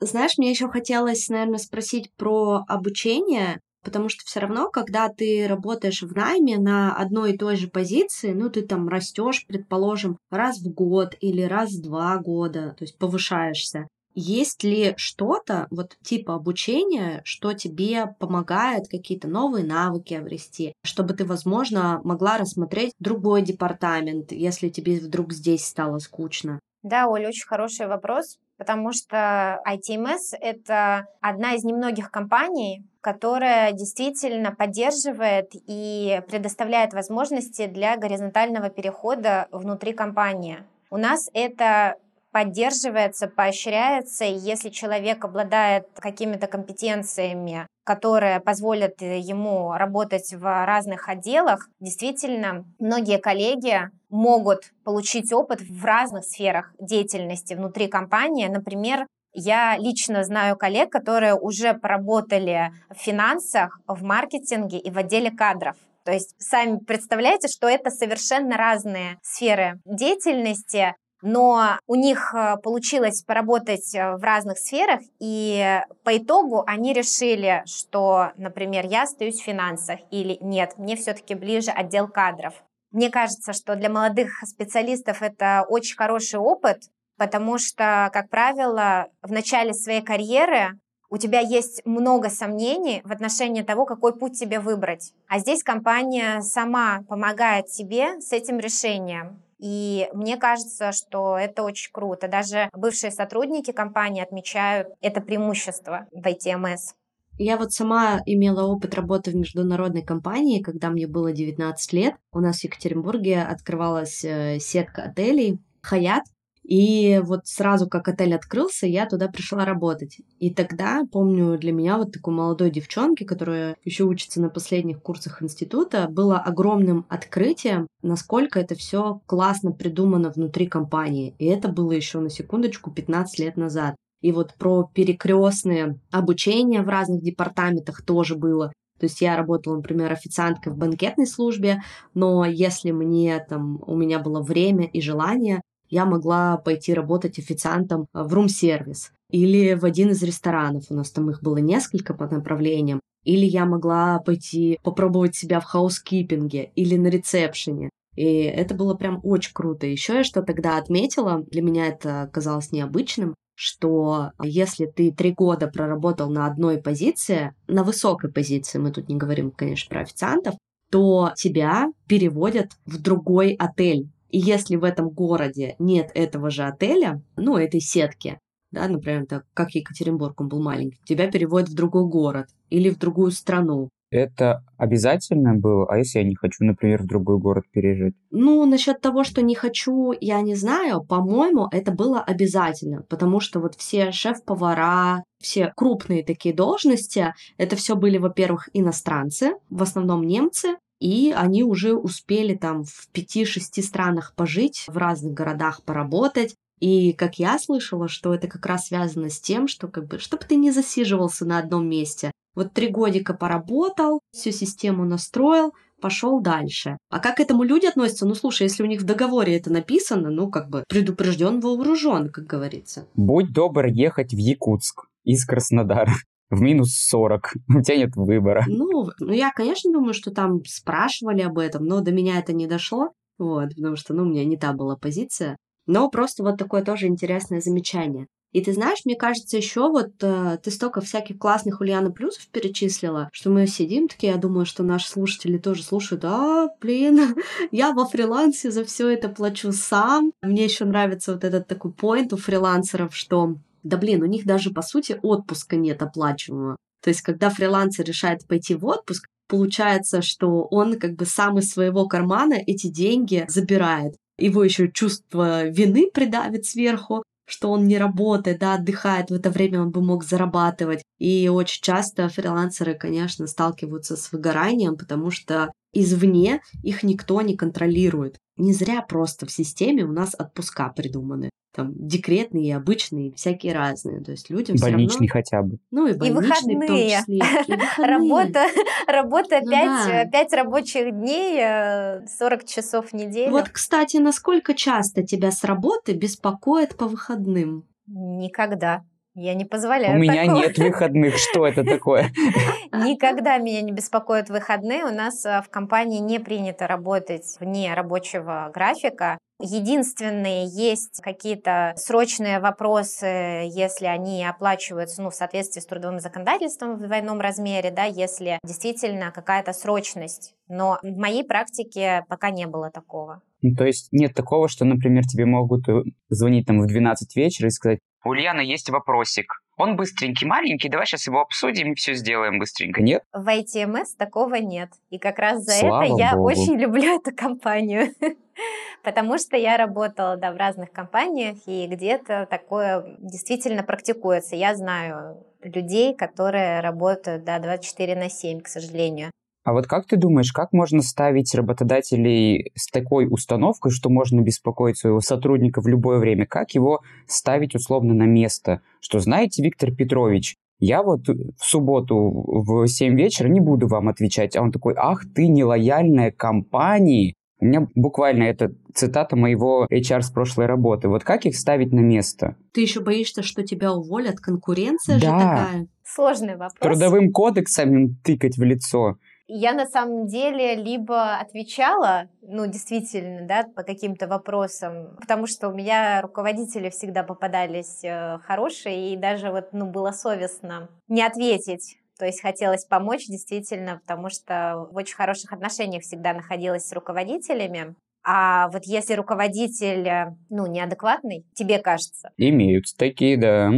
B: Знаешь, мне еще хотелось, наверное, спросить про обучение. Потому что все равно, когда ты работаешь в найме на одной и той же позиции, ну, ты там растешь, предположим, раз в год или раз в два года, то есть повышаешься. Есть ли что-то, вот типа обучения, что тебе помогает какие-то новые навыки обрести, чтобы ты, возможно, могла рассмотреть другой департамент, если тебе вдруг здесь стало скучно?
D: Да, Оля, очень хороший вопрос, потому что ITMS — это одна из немногих компаний, которая действительно поддерживает и предоставляет возможности для горизонтального перехода внутри компании. У нас это поддерживается, поощряется, и если человек обладает какими-то компетенциями, которые позволят ему работать в разных отделах, действительно, многие коллеги могут получить опыт в разных сферах деятельности внутри компании. Например, я лично знаю коллег, которые уже поработали в финансах, в маркетинге и в отделе кадров. То есть сами представляете, что это совершенно разные сферы деятельности, но у них э, получилось поработать э, в разных сферах, и по итогу они решили, что, например, я остаюсь в финансах, или нет, мне все-таки ближе отдел кадров. Мне кажется, что для молодых специалистов это очень хороший опыт, потому что, как правило, в начале своей карьеры у тебя есть много сомнений в отношении того, какой путь тебе выбрать. А здесь компания сама помогает тебе с этим решением. И мне кажется, что это очень круто. Даже бывшие сотрудники компании отмечают это преимущество в ITMS.
B: Я вот сама имела опыт работы в международной компании, когда мне было 19 лет. У нас в Екатеринбурге открывалась э, сетка отелей Хаят, и вот сразу, как отель открылся, я туда пришла работать. И тогда, помню, для меня вот такой молодой девчонки, которая еще учится на последних курсах института, было огромным открытием, насколько это все классно придумано внутри компании. И это было еще на секундочку 15 лет назад. И вот про перекрестное обучение в разных департаментах тоже было. То есть я работала, например, официанткой в банкетной службе, но если мне там, у меня было время и желание, я могла пойти работать официантом в рум-сервис или в один из ресторанов, у нас там их было несколько по направлениям, или я могла пойти попробовать себя в хаускипинге или на ресепшене. И это было прям очень круто. Еще я что тогда отметила, для меня это казалось необычным, что если ты три года проработал на одной позиции, на высокой позиции, мы тут не говорим, конечно, про официантов, то тебя переводят в другой отель и если в этом городе нет этого же отеля, ну, этой сетки, да, например, так, как Екатеринбург, он был маленький, тебя переводят в другой город или в другую страну.
A: Это обязательно было? А если я не хочу, например, в другой город переезжать?
B: Ну, насчет того, что не хочу, я не знаю. По-моему, это было обязательно, потому что вот все шеф-повара, все крупные такие должности, это все были, во-первых, иностранцы, в основном немцы, и они уже успели там в пяти-шести странах пожить, в разных городах поработать. И как я слышала, что это как раз связано с тем, что как бы, чтобы ты не засиживался на одном месте. Вот три годика поработал, всю систему настроил, пошел дальше. А как к этому люди относятся? Ну, слушай, если у них в договоре это написано, ну, как бы предупрежден, вооружен, как говорится.
A: Будь добр ехать в Якутск из Краснодара в минус 40. *laughs* У тебя нет выбора.
B: Ну, ну, я, конечно, думаю, что там спрашивали об этом, но до меня это не дошло. Вот, потому что, ну, у меня не та была позиция. Но просто вот такое тоже интересное замечание. И ты знаешь, мне кажется, еще вот э, ты столько всяких классных Ульяна плюсов перечислила, что мы сидим такие, я думаю, что наши слушатели тоже слушают, а, блин, *laughs* я во фрилансе за все это плачу сам. Мне еще нравится вот этот такой поинт у фрилансеров, что да блин, у них даже по сути отпуска нет оплачиваемого. То есть, когда фрилансер решает пойти в отпуск, получается, что он как бы сам из своего кармана эти деньги забирает. Его еще чувство вины придавит сверху, что он не работает, да, отдыхает, в это время он бы мог зарабатывать. И очень часто фрилансеры, конечно, сталкиваются с выгоранием, потому что извне их никто не контролирует. Не зря просто в системе у нас отпуска придуманы там декретные и обычные, всякие разные. То есть людям
A: больничный
B: равно...
A: хотя бы.
B: Ну и больничный и выходные. в том числе. И *laughs*
D: Работа, работа ну, 5, да. 5 рабочих дней, 40 э, часов в неделю.
B: Вот, кстати, насколько часто тебя с работы беспокоит по выходным?
D: Никогда. Я не позволяю.
A: У меня нет выходных. Что это такое? *laughs*
D: Никогда меня не беспокоят выходные. У нас э, в компании не принято работать вне рабочего графика. Единственные есть какие-то срочные вопросы, если они оплачиваются ну, в соответствии с трудовым законодательством в двойном размере, да, если действительно какая-то срочность. Но в моей практике пока не было такого.
A: Ну, то есть нет такого, что, например, тебе могут э, звонить там в 12 вечера и сказать, у Ульяна есть вопросик. Он быстренький, маленький, давай сейчас его обсудим и все сделаем быстренько, нет?
D: В ITMS такого нет. И как раз за
A: Слава
D: это я
A: Богу.
D: очень *laughs* люблю эту компанию. *laughs* Потому что я работала да, в разных компаниях, и где-то такое действительно практикуется. Я знаю людей, которые работают да, 24 на 7, к сожалению.
A: А вот как ты думаешь, как можно ставить работодателей с такой установкой, что можно беспокоить своего сотрудника в любое время? Как его ставить условно на место? Что, знаете, Виктор Петрович, я вот в субботу в 7 вечера не буду вам отвечать. А он такой, ах ты нелояльная компании. У меня буквально это цитата моего HR с прошлой работы. Вот как их ставить на место?
B: Ты еще боишься, что тебя уволят? Конкуренция же
A: Да.
B: такая.
D: Сложный вопрос.
A: Трудовым кодексом тыкать в лицо.
D: Я на самом деле либо отвечала, ну, действительно, да, по каким-то вопросам, потому что у меня руководители всегда попадались э, хорошие, и даже вот, ну, было совестно не ответить. То есть хотелось помочь действительно, потому что в очень хороших отношениях всегда находилась с руководителями. А вот если руководитель, э, ну, неадекватный, тебе кажется,
A: Имеются такие, да.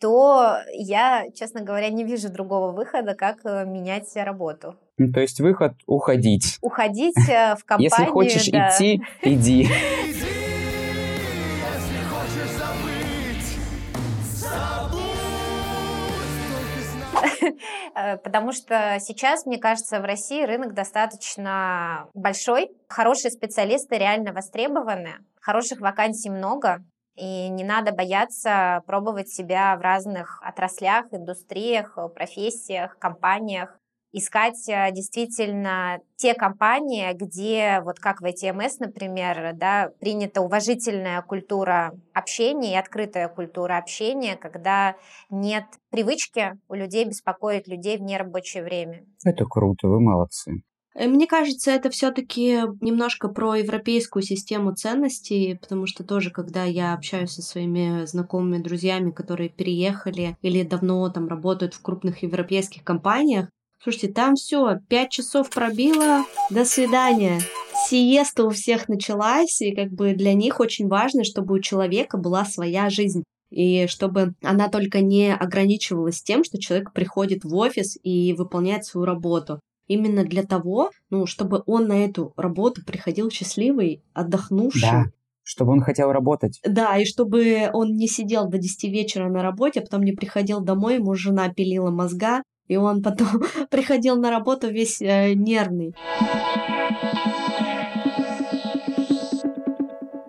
D: то я, честно говоря, не вижу другого выхода, как э, менять работу.
A: То есть выход — уходить.
D: Уходить э, в компанию.
A: Если хочешь
D: да.
A: идти, иди. *laughs* *laughs*
D: Потому что сейчас, мне кажется, в России рынок достаточно большой. Хорошие специалисты реально востребованы. Хороших вакансий много. И не надо бояться пробовать себя в разных отраслях, индустриях, э, профессиях, компаниях. Искать э, действительно те компании, где, вот как в ITMS, например, да, принята уважительная культура общения и открытая культура общения, когда нет привычки у людей беспокоить людей в нерабочее время.
A: Это круто, вы молодцы.
B: Э, Мне кажется, это все-таки немножко про европейскую систему ценностей, потому что тоже, когда я общаюсь со своими знакомыми друзьями, которые переехали или давно там работают в крупных европейских компаниях, слушайте, там все, пять часов пробило, до свидания. Сиеста у всех началась, и как бы для них очень важно, чтобы у человека была своя жизнь. И чтобы она только не ограничивалась тем, что человек приходит в офис и выполняет свою работу именно для того, ну, чтобы он на эту работу приходил счастливый, отдохнувший.
A: Да, чтобы он хотел работать.
B: Да, и чтобы он не сидел до 10 вечера на работе, а потом не приходил домой, ему жена пилила мозга, и он потом *laughs* приходил на работу весь э, нервный.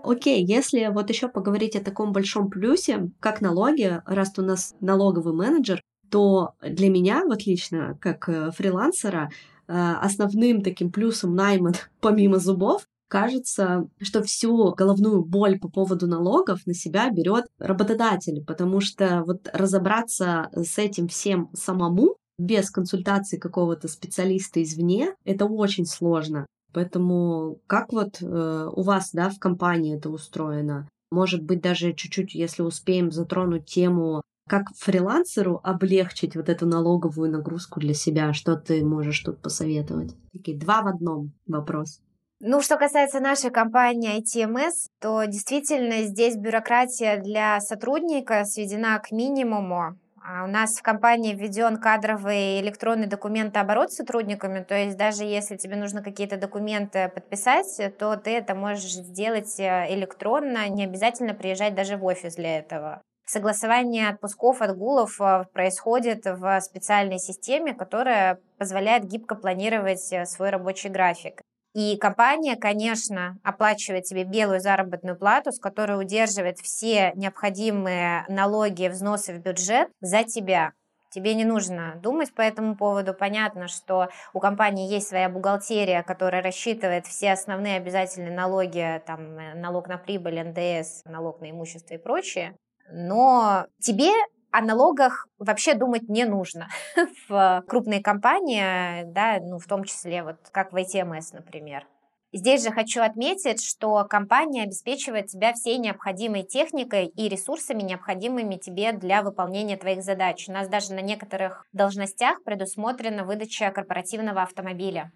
B: Окей, если вот еще поговорить о таком большом плюсе, как налоги, раз у нас налоговый менеджер, то для меня, вот лично, как э, фрилансера, э, основным таким плюсом найма, *laughs* помимо зубов, кажется, что всю головную боль по поводу налогов на себя берет работодатель, потому что вот разобраться с этим всем самому без консультации какого-то специалиста извне, это очень сложно. Поэтому как вот э, у вас, да, в компании это устроено? Может быть, даже чуть-чуть, если успеем затронуть тему, как фрилансеру облегчить вот эту налоговую нагрузку для себя, что ты можешь тут посоветовать? Такие два в одном вопрос.
D: Ну, что касается нашей компании ITMS, то действительно здесь бюрократия для сотрудника сведена к минимуму. А У нас в компании введен кадровый электронный документооборот с сотрудниками, то есть даже если тебе нужно какие-то документы подписать, то ты это можешь сделать э, электронно, не обязательно приезжать даже в офис для этого. Согласование отпусков, отгулов э, происходит в специальной системе, которая позволяет гибко планировать э, свой рабочий график. И компания, конечно, оплачивает тебе белую заработную плату, с которой удерживает все необходимые налоги взносы в бюджет за тебя. Тебе не нужно думать по этому поводу. Понятно, что у компании есть своя бухгалтерия, которая рассчитывает все основные обязательные налоги, там, э, налог на прибыль, НДС, налог на имущество и прочее. Но тебе о налогах вообще думать не нужно *laughs* в крупной компании, да, ну, в том числе вот как в ITMS, например. Здесь же хочу отметить, что компания обеспечивает тебя всей необходимой техникой и ресурсами, необходимыми тебе для выполнения твоих задач. У нас даже на некоторых должностях предусмотрена выдача корпоративного автомобиля.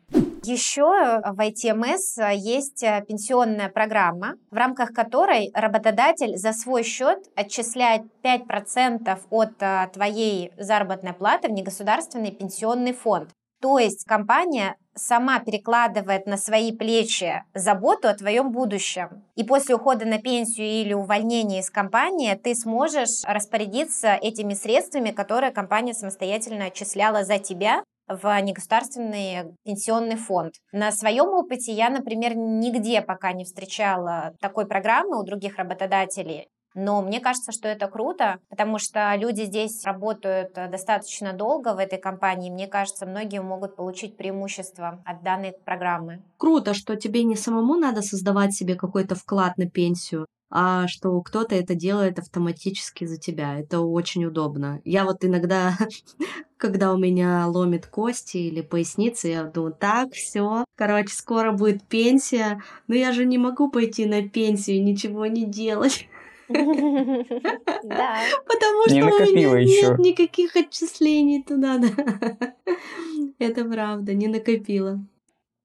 D: Еще в ITMS есть пенсионная программа, в рамках которой работодатель за свой счет отчисляет 5% от твоей заработной платы в негосударственный пенсионный фонд. То есть компания сама перекладывает на свои плечи заботу о твоем будущем. И после ухода на пенсию или увольнения из компании ты сможешь распорядиться этими средствами, которые компания самостоятельно отчисляла за тебя в негосударственный пенсионный фонд. На своем опыте я, например, нигде пока не встречала такой программы у других работодателей. Но мне кажется, что это круто, потому что люди здесь работают э, достаточно долго в этой компании. Мне кажется, многие могут получить преимущество от данной программы.
B: Круто, что тебе не самому надо создавать себе какой-то вклад на пенсию, а что кто-то это делает автоматически за тебя. Это очень удобно. Я вот иногда, *laughs* когда у меня ломит кости или поясницы, я думаю, так, все, короче, скоро будет пенсия, но я же не могу пойти на пенсию и ничего не делать. *laughs*
D: Да.
B: Потому что у меня нет никаких отчислений туда, да. *laughs* Это правда, не накопила.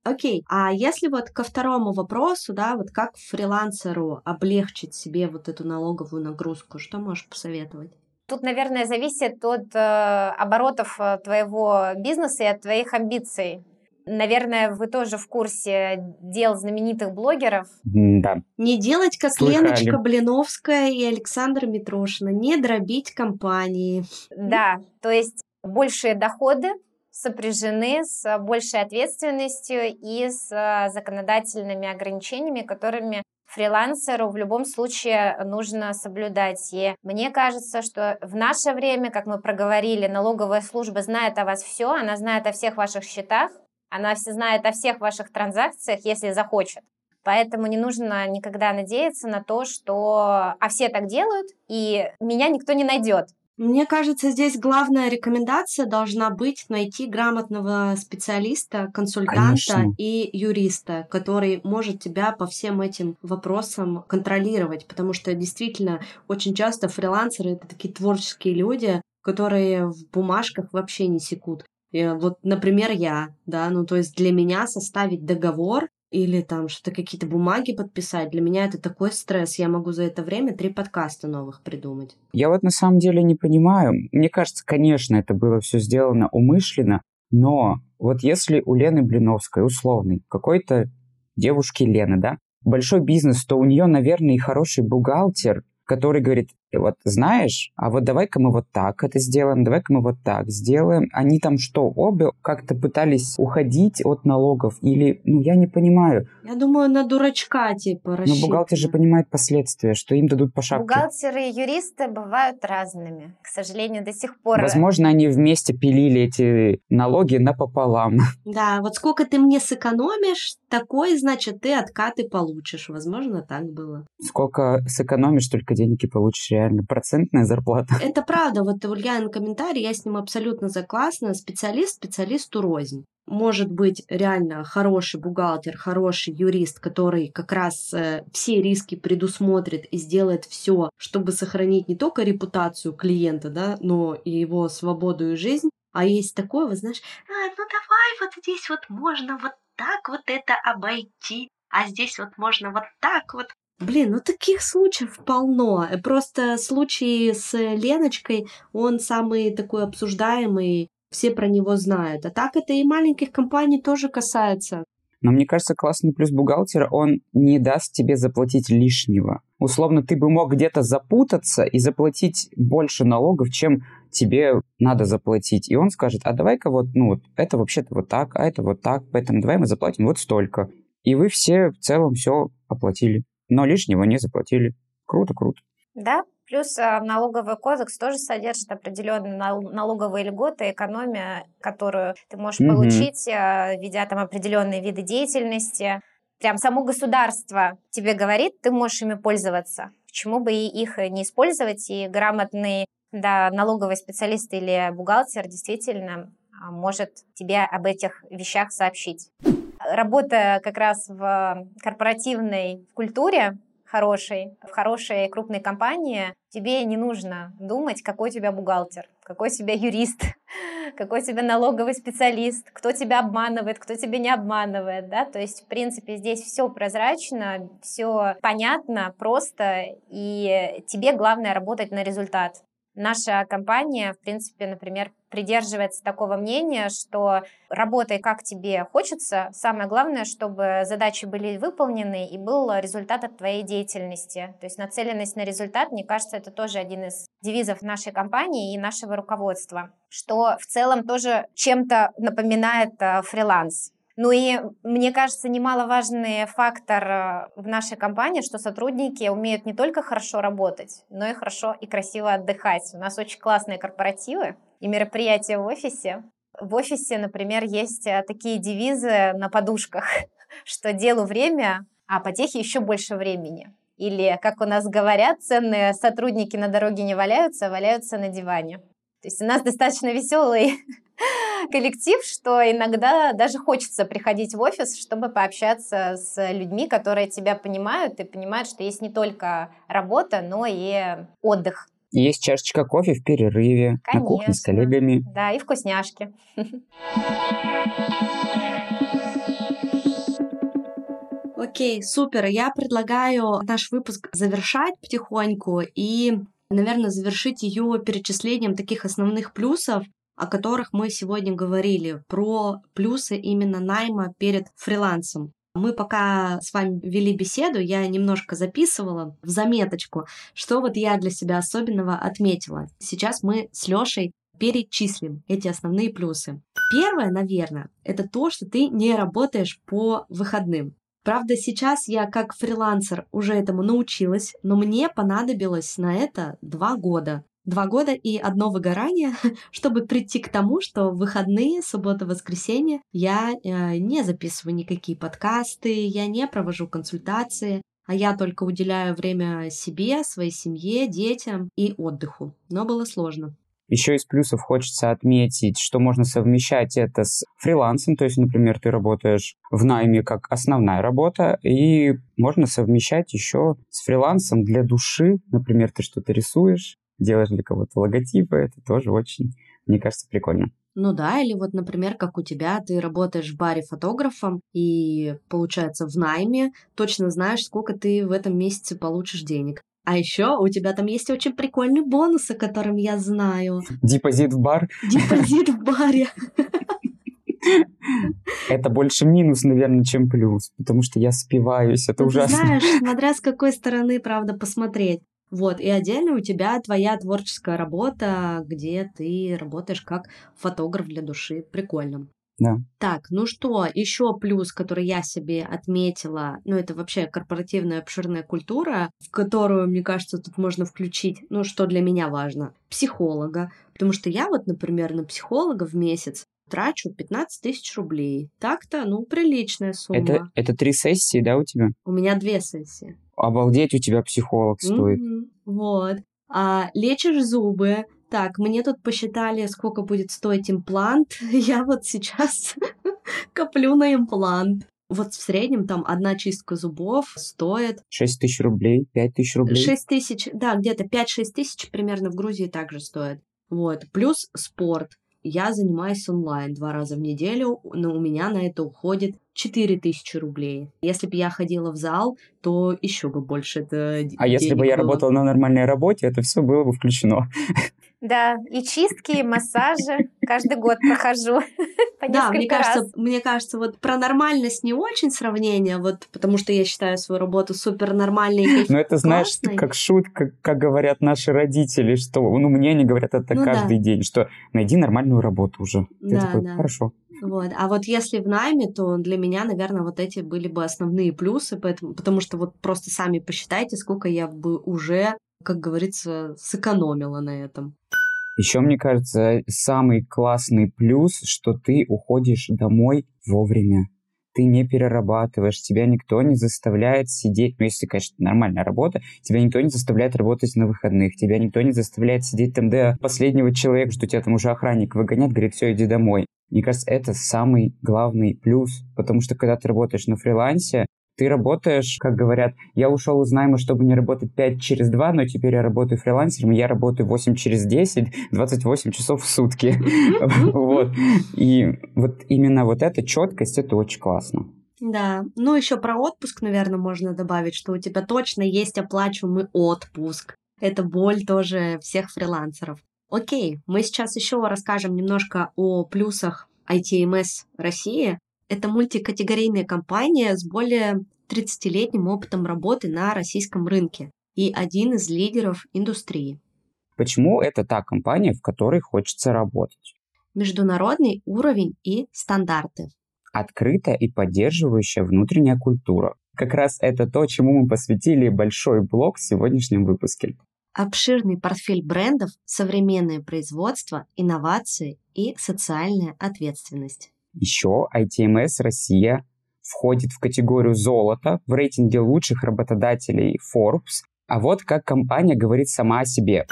B: Окей, а если вот ко второму вопросу, да, вот как фрилансеру облегчить себе вот эту налоговую нагрузку, что можешь посоветовать?
D: Тут, наверное, зависит от э, оборотов э, твоего бизнеса и от твоих амбиций. Наверное, вы тоже в курсе дел знаменитых блогеров.
A: Да.
B: Не делать, как Слыхали. Леночка Блиновская и Александра Митрошина, не дробить компании.
D: Да, то есть большие доходы сопряжены с большей ответственностью и с э, законодательными ограничениями, которыми фрилансеру в любом случае нужно соблюдать. И мне кажется, что в наше время, как мы проговорили, налоговая служба знает о вас все, она знает о всех ваших счетах, она все знает о всех ваших транзакциях, если захочет. Поэтому не нужно никогда надеяться на то, что а все так делают, и меня никто не найдет.
B: Мне кажется, здесь главная рекомендация должна быть найти грамотного специалиста, консультанта Конечно. и юриста, который может тебя по всем этим вопросам контролировать, потому что действительно очень часто фрилансеры это такие творческие люди, которые в бумажках вообще не секут. И вот, например, я, да, ну то есть для меня составить договор или там что-то какие-то бумаги подписать, для меня это такой стресс, я могу за это время три подкаста новых придумать.
A: Я вот на самом деле не понимаю, мне кажется, конечно, это было все сделано умышленно, но вот если у Лены Блиновской, условный, какой-то девушки Лены, да, большой бизнес, то у нее, наверное, и хороший бухгалтер, который говорит, вот знаешь, а вот давай-ка мы вот так это сделаем, давай-ка мы вот так сделаем. Они там что, обе как-то пытались уходить от налогов или, ну, я не понимаю.
B: Я думаю, на дурачка типа рассчитано.
A: Но бухгалтер же понимает последствия, что им дадут по шапке.
D: Бухгалтеры и юристы бывают разными, к сожалению, до сих пор.
A: Возможно, они вместе пилили эти налоги напополам.
B: Да, вот сколько ты мне сэкономишь, такой, значит, ты откаты получишь. Возможно, так было.
A: Сколько сэкономишь, столько денег и получишь реально процентная зарплата. *laughs*
B: Это правда. Вот Ульян комментарий, я с ним абсолютно согласна. Специалист специалисту рознь. Может быть реально хороший бухгалтер, хороший юрист, который как раз э, все риски предусмотрит и сделает все, чтобы сохранить не только репутацию клиента, да, но и его свободу и жизнь. А есть такое, вы знаешь, а, ну давай вот здесь вот можно вот так вот это обойти, а здесь вот можно вот так вот. Блин, ну таких случаев полно. Просто случай с Леночкой, он самый такой обсуждаемый, все про него знают. А так это и маленьких компаний тоже касается.
A: Но мне кажется, классный плюс бухгалтера, он не даст тебе заплатить лишнего. Условно, ты бы мог где-то запутаться и заплатить больше налогов, чем тебе надо заплатить. И он скажет, а давай-ка вот, ну вот, это вообще-то вот так, а это вот так, поэтому давай мы заплатим вот столько. И вы все в целом все оплатили но лишнего не заплатили. Круто, круто.
D: Да, Плюс а, налоговый кодекс тоже содержит определенные налоговые льготы, экономия, которую ты можешь mm получить, а, ведя там определенные виды деятельности. Прям само государство тебе говорит, ты можешь ими пользоваться. Почему бы и их не использовать? И грамотный да, налоговый специалист или бухгалтер действительно а, может тебе об этих вещах сообщить. Работая как раз в корпоративной культуре, хорошей, в хорошей крупной компании, тебе не нужно думать, какой у тебя бухгалтер, какой у тебя юрист, *laughs* какой у тебя налоговый специалист, кто тебя обманывает, кто тебя не обманывает, да, то есть, в принципе, здесь все прозрачно, все понятно, просто, и тебе главное работать на результат. Наша компания, в принципе, например, придерживается такого мнения, что работай как тебе хочется, самое главное, чтобы задачи были выполнены и был результат от твоей деятельности. То есть нацеленность на результат, мне кажется, это тоже один из девизов нашей компании и нашего руководства, что в целом тоже чем-то напоминает э, фриланс. Ну и, мне кажется, немаловажный фактор э, в нашей компании, что сотрудники умеют не только хорошо работать, но и хорошо и красиво отдыхать. У нас очень классные корпоративы и мероприятия в офисе. В офисе, например, есть э, такие девизы на подушках, *laughs* что делу время, а потехе еще больше времени. Или, как у нас говорят, ценные сотрудники на дороге не валяются, а валяются на диване. То есть у нас достаточно веселый *laughs* коллектив, что иногда даже хочется приходить в офис, чтобы пообщаться с людьми, которые тебя понимают и понимают, что есть не только работа, но и отдых.
A: Есть чашечка кофе в перерыве, Конечно. на кухне с коллегами.
D: Да, и вкусняшки.
B: Окей, супер. Я предлагаю наш выпуск завершать потихоньку и, наверное, завершить ее перечислением таких основных плюсов, о которых мы сегодня говорили, про плюсы именно найма перед фрилансом. Мы пока с вами вели беседу, я немножко записывала в заметочку, что вот я для себя особенного отметила. Сейчас мы с Лешей перечислим эти основные плюсы. Первое, наверное, это то, что ты не работаешь по выходным. Правда, сейчас я как фрилансер уже этому научилась, но мне понадобилось на это два года два года и одно выгорание, *laughs* чтобы прийти к тому, что в выходные, суббота, воскресенье я э, не записываю никакие подкасты, я не провожу консультации, а я только уделяю время себе, своей семье, детям и отдыху. Но было сложно.
A: Еще из плюсов хочется отметить, что можно совмещать это с фрилансом, то есть, например, ты работаешь в найме как основная работа, и можно совмещать еще с фрилансом для души, например, ты что-то рисуешь, делаешь для кого-то логотипы, это тоже очень, мне кажется, прикольно.
B: Ну да, или вот, например, как у тебя, ты работаешь в баре фотографом и, получается, в найме, точно знаешь, сколько ты в этом месяце получишь денег. А еще у тебя там есть очень прикольный бонус, о котором я знаю.
A: Депозит в бар.
B: Депозит в баре.
A: Это больше минус, наверное, чем плюс, потому что я спиваюсь, это ну, ужасно.
B: знаешь, смотря с какой стороны, правда, посмотреть. Вот, и отдельно у тебя твоя творческая работа, где ты работаешь как фотограф для души. Прикольно.
A: Да.
B: Так, ну что, еще плюс, который я себе отметила, ну это вообще корпоративная обширная культура, в которую, мне кажется, тут можно включить, ну что для меня важно, психолога. Потому что я вот, например, на психолога в месяц трачу 15 тысяч рублей. Так-то, ну, приличная сумма.
A: Это, это три сессии, да, у тебя?
B: У меня две сессии.
A: Обалдеть, у тебя психолог стоит.
B: Mm-hmm. Вот. А лечишь зубы. Так, мне тут посчитали, сколько будет стоить имплант. *laughs* Я вот сейчас *laughs* коплю на имплант. Вот в среднем там одна чистка зубов стоит...
A: 6 тысяч рублей, 5 тысяч рублей.
B: 6 тысяч, да, где-то 5-6 тысяч примерно в Грузии также стоит. Вот. Плюс спорт я занимаюсь онлайн два раза в неделю, но у меня на это уходит 4000 рублей. Если бы я ходила в зал, то еще бы больше это
A: А если бы я было. работала на нормальной работе, это все было бы включено. *laughs*
D: Да, и чистки, и массажи каждый год прохожу *laughs* да,
B: мне кажется, мне кажется, вот про нормальность не очень сравнение, вот потому что я считаю свою работу супер нормальной.
A: Но это знаешь, как шутка, как говорят наши родители, что, ну мне они говорят это ну, каждый день, что найди нормальную работу уже. Да, такой, да. Хорошо.
B: Вот. А вот если в найме, то для меня, наверное, вот эти были бы основные плюсы, поэтому, потому что вот просто сами посчитайте, сколько я бы уже, как говорится, сэкономила на этом.
A: Еще, мне кажется, самый классный плюс, что ты уходишь домой вовремя. ты не перерабатываешь, тебя никто не заставляет сидеть, ну, если, конечно, нормальная работа, тебя никто не заставляет работать на выходных, тебя никто не заставляет сидеть там до последнего человека, что тебя там уже охранник выгонят, говорит, все, иди домой. Мне кажется, это самый главный плюс, потому что когда ты работаешь на фрилансе, ты работаешь, как говорят, я ушел из найма, чтобы не работать 5 через 2, но теперь я работаю фрилансером, я работаю 8 через 10, 28 часов в сутки. *laughs* Вот. И вот именно вот эта четкость, это очень классно.
B: Да, ну еще про отпуск, наверное, можно добавить, что у тебя точно есть оплачиваемый отпуск. Это боль тоже всех фрилансеров. Окей, мы сейчас еще расскажем немножко о плюсах ITMS России. Это мультикатегорийная компания с более 30-летним опытом работы на российском рынке и один из лидеров индустрии.
A: Почему это та компания, в которой хочется работать?
B: Международный уровень и стандарты.
A: Открытая и поддерживающая внутренняя культура. Как раз это то, чему мы посвятили большой блок в сегодняшнем выпуске.
B: Обширный портфель брендов, современное производство, инновации и социальная ответственность.
A: Еще ITMS Россия входит в категорию золота в рейтинге лучших работодателей Forbes. А вот как компания говорит сама о себе.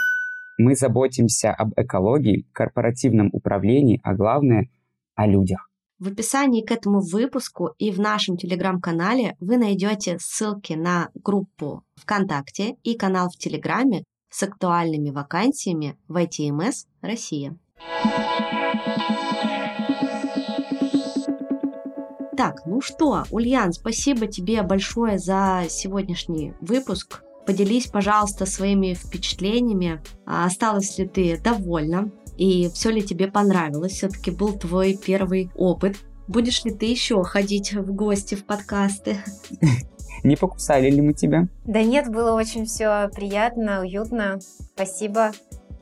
A: Мы заботимся об экологии, корпоративном управлении, а главное – о людях.
B: В описании к этому выпуску и в нашем телеграм-канале вы найдете ссылки на группу ВКонтакте и канал в Телеграме с актуальными вакансиями в ITMS Россия. Так, ну что, Ульян, спасибо тебе большое за сегодняшний выпуск. Поделись, пожалуйста, своими впечатлениями. А осталась ли ты довольна? И все ли тебе понравилось? Все-таки был твой первый опыт. Будешь ли ты еще ходить в гости в подкасты? *laughs*
A: Не покусали ли мы тебя?
D: Да нет, было очень все приятно, уютно. Спасибо.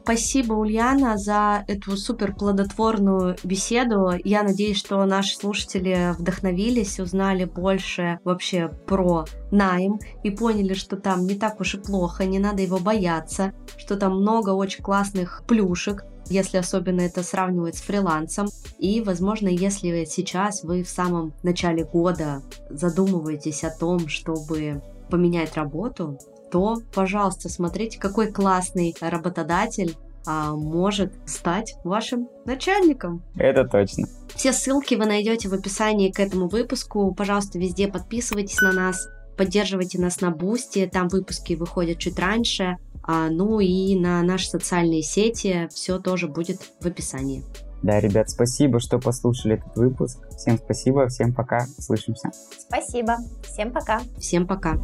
B: Спасибо, Ульяна, за эту супер плодотворную беседу. Я надеюсь, что наши слушатели вдохновились, узнали больше вообще про найм и поняли, что там не так уж и плохо, не надо его бояться, что там много очень классных плюшек, если особенно это сравнивать с фрилансом. И, возможно, если сейчас вы в самом начале года задумываетесь о том, чтобы поменять работу, то, пожалуйста, смотрите, какой классный работодатель а, может стать вашим начальником.
A: Это точно.
B: Все ссылки вы найдете в описании к этому выпуску. Пожалуйста, везде подписывайтесь на нас, поддерживайте нас на Бусти, там выпуски выходят чуть раньше. А, ну и на наши социальные сети все тоже будет в описании.
A: Да, ребят, спасибо, что послушали этот выпуск. Всем спасибо, всем пока, слышимся.
D: Спасибо, всем пока.
B: Всем пока.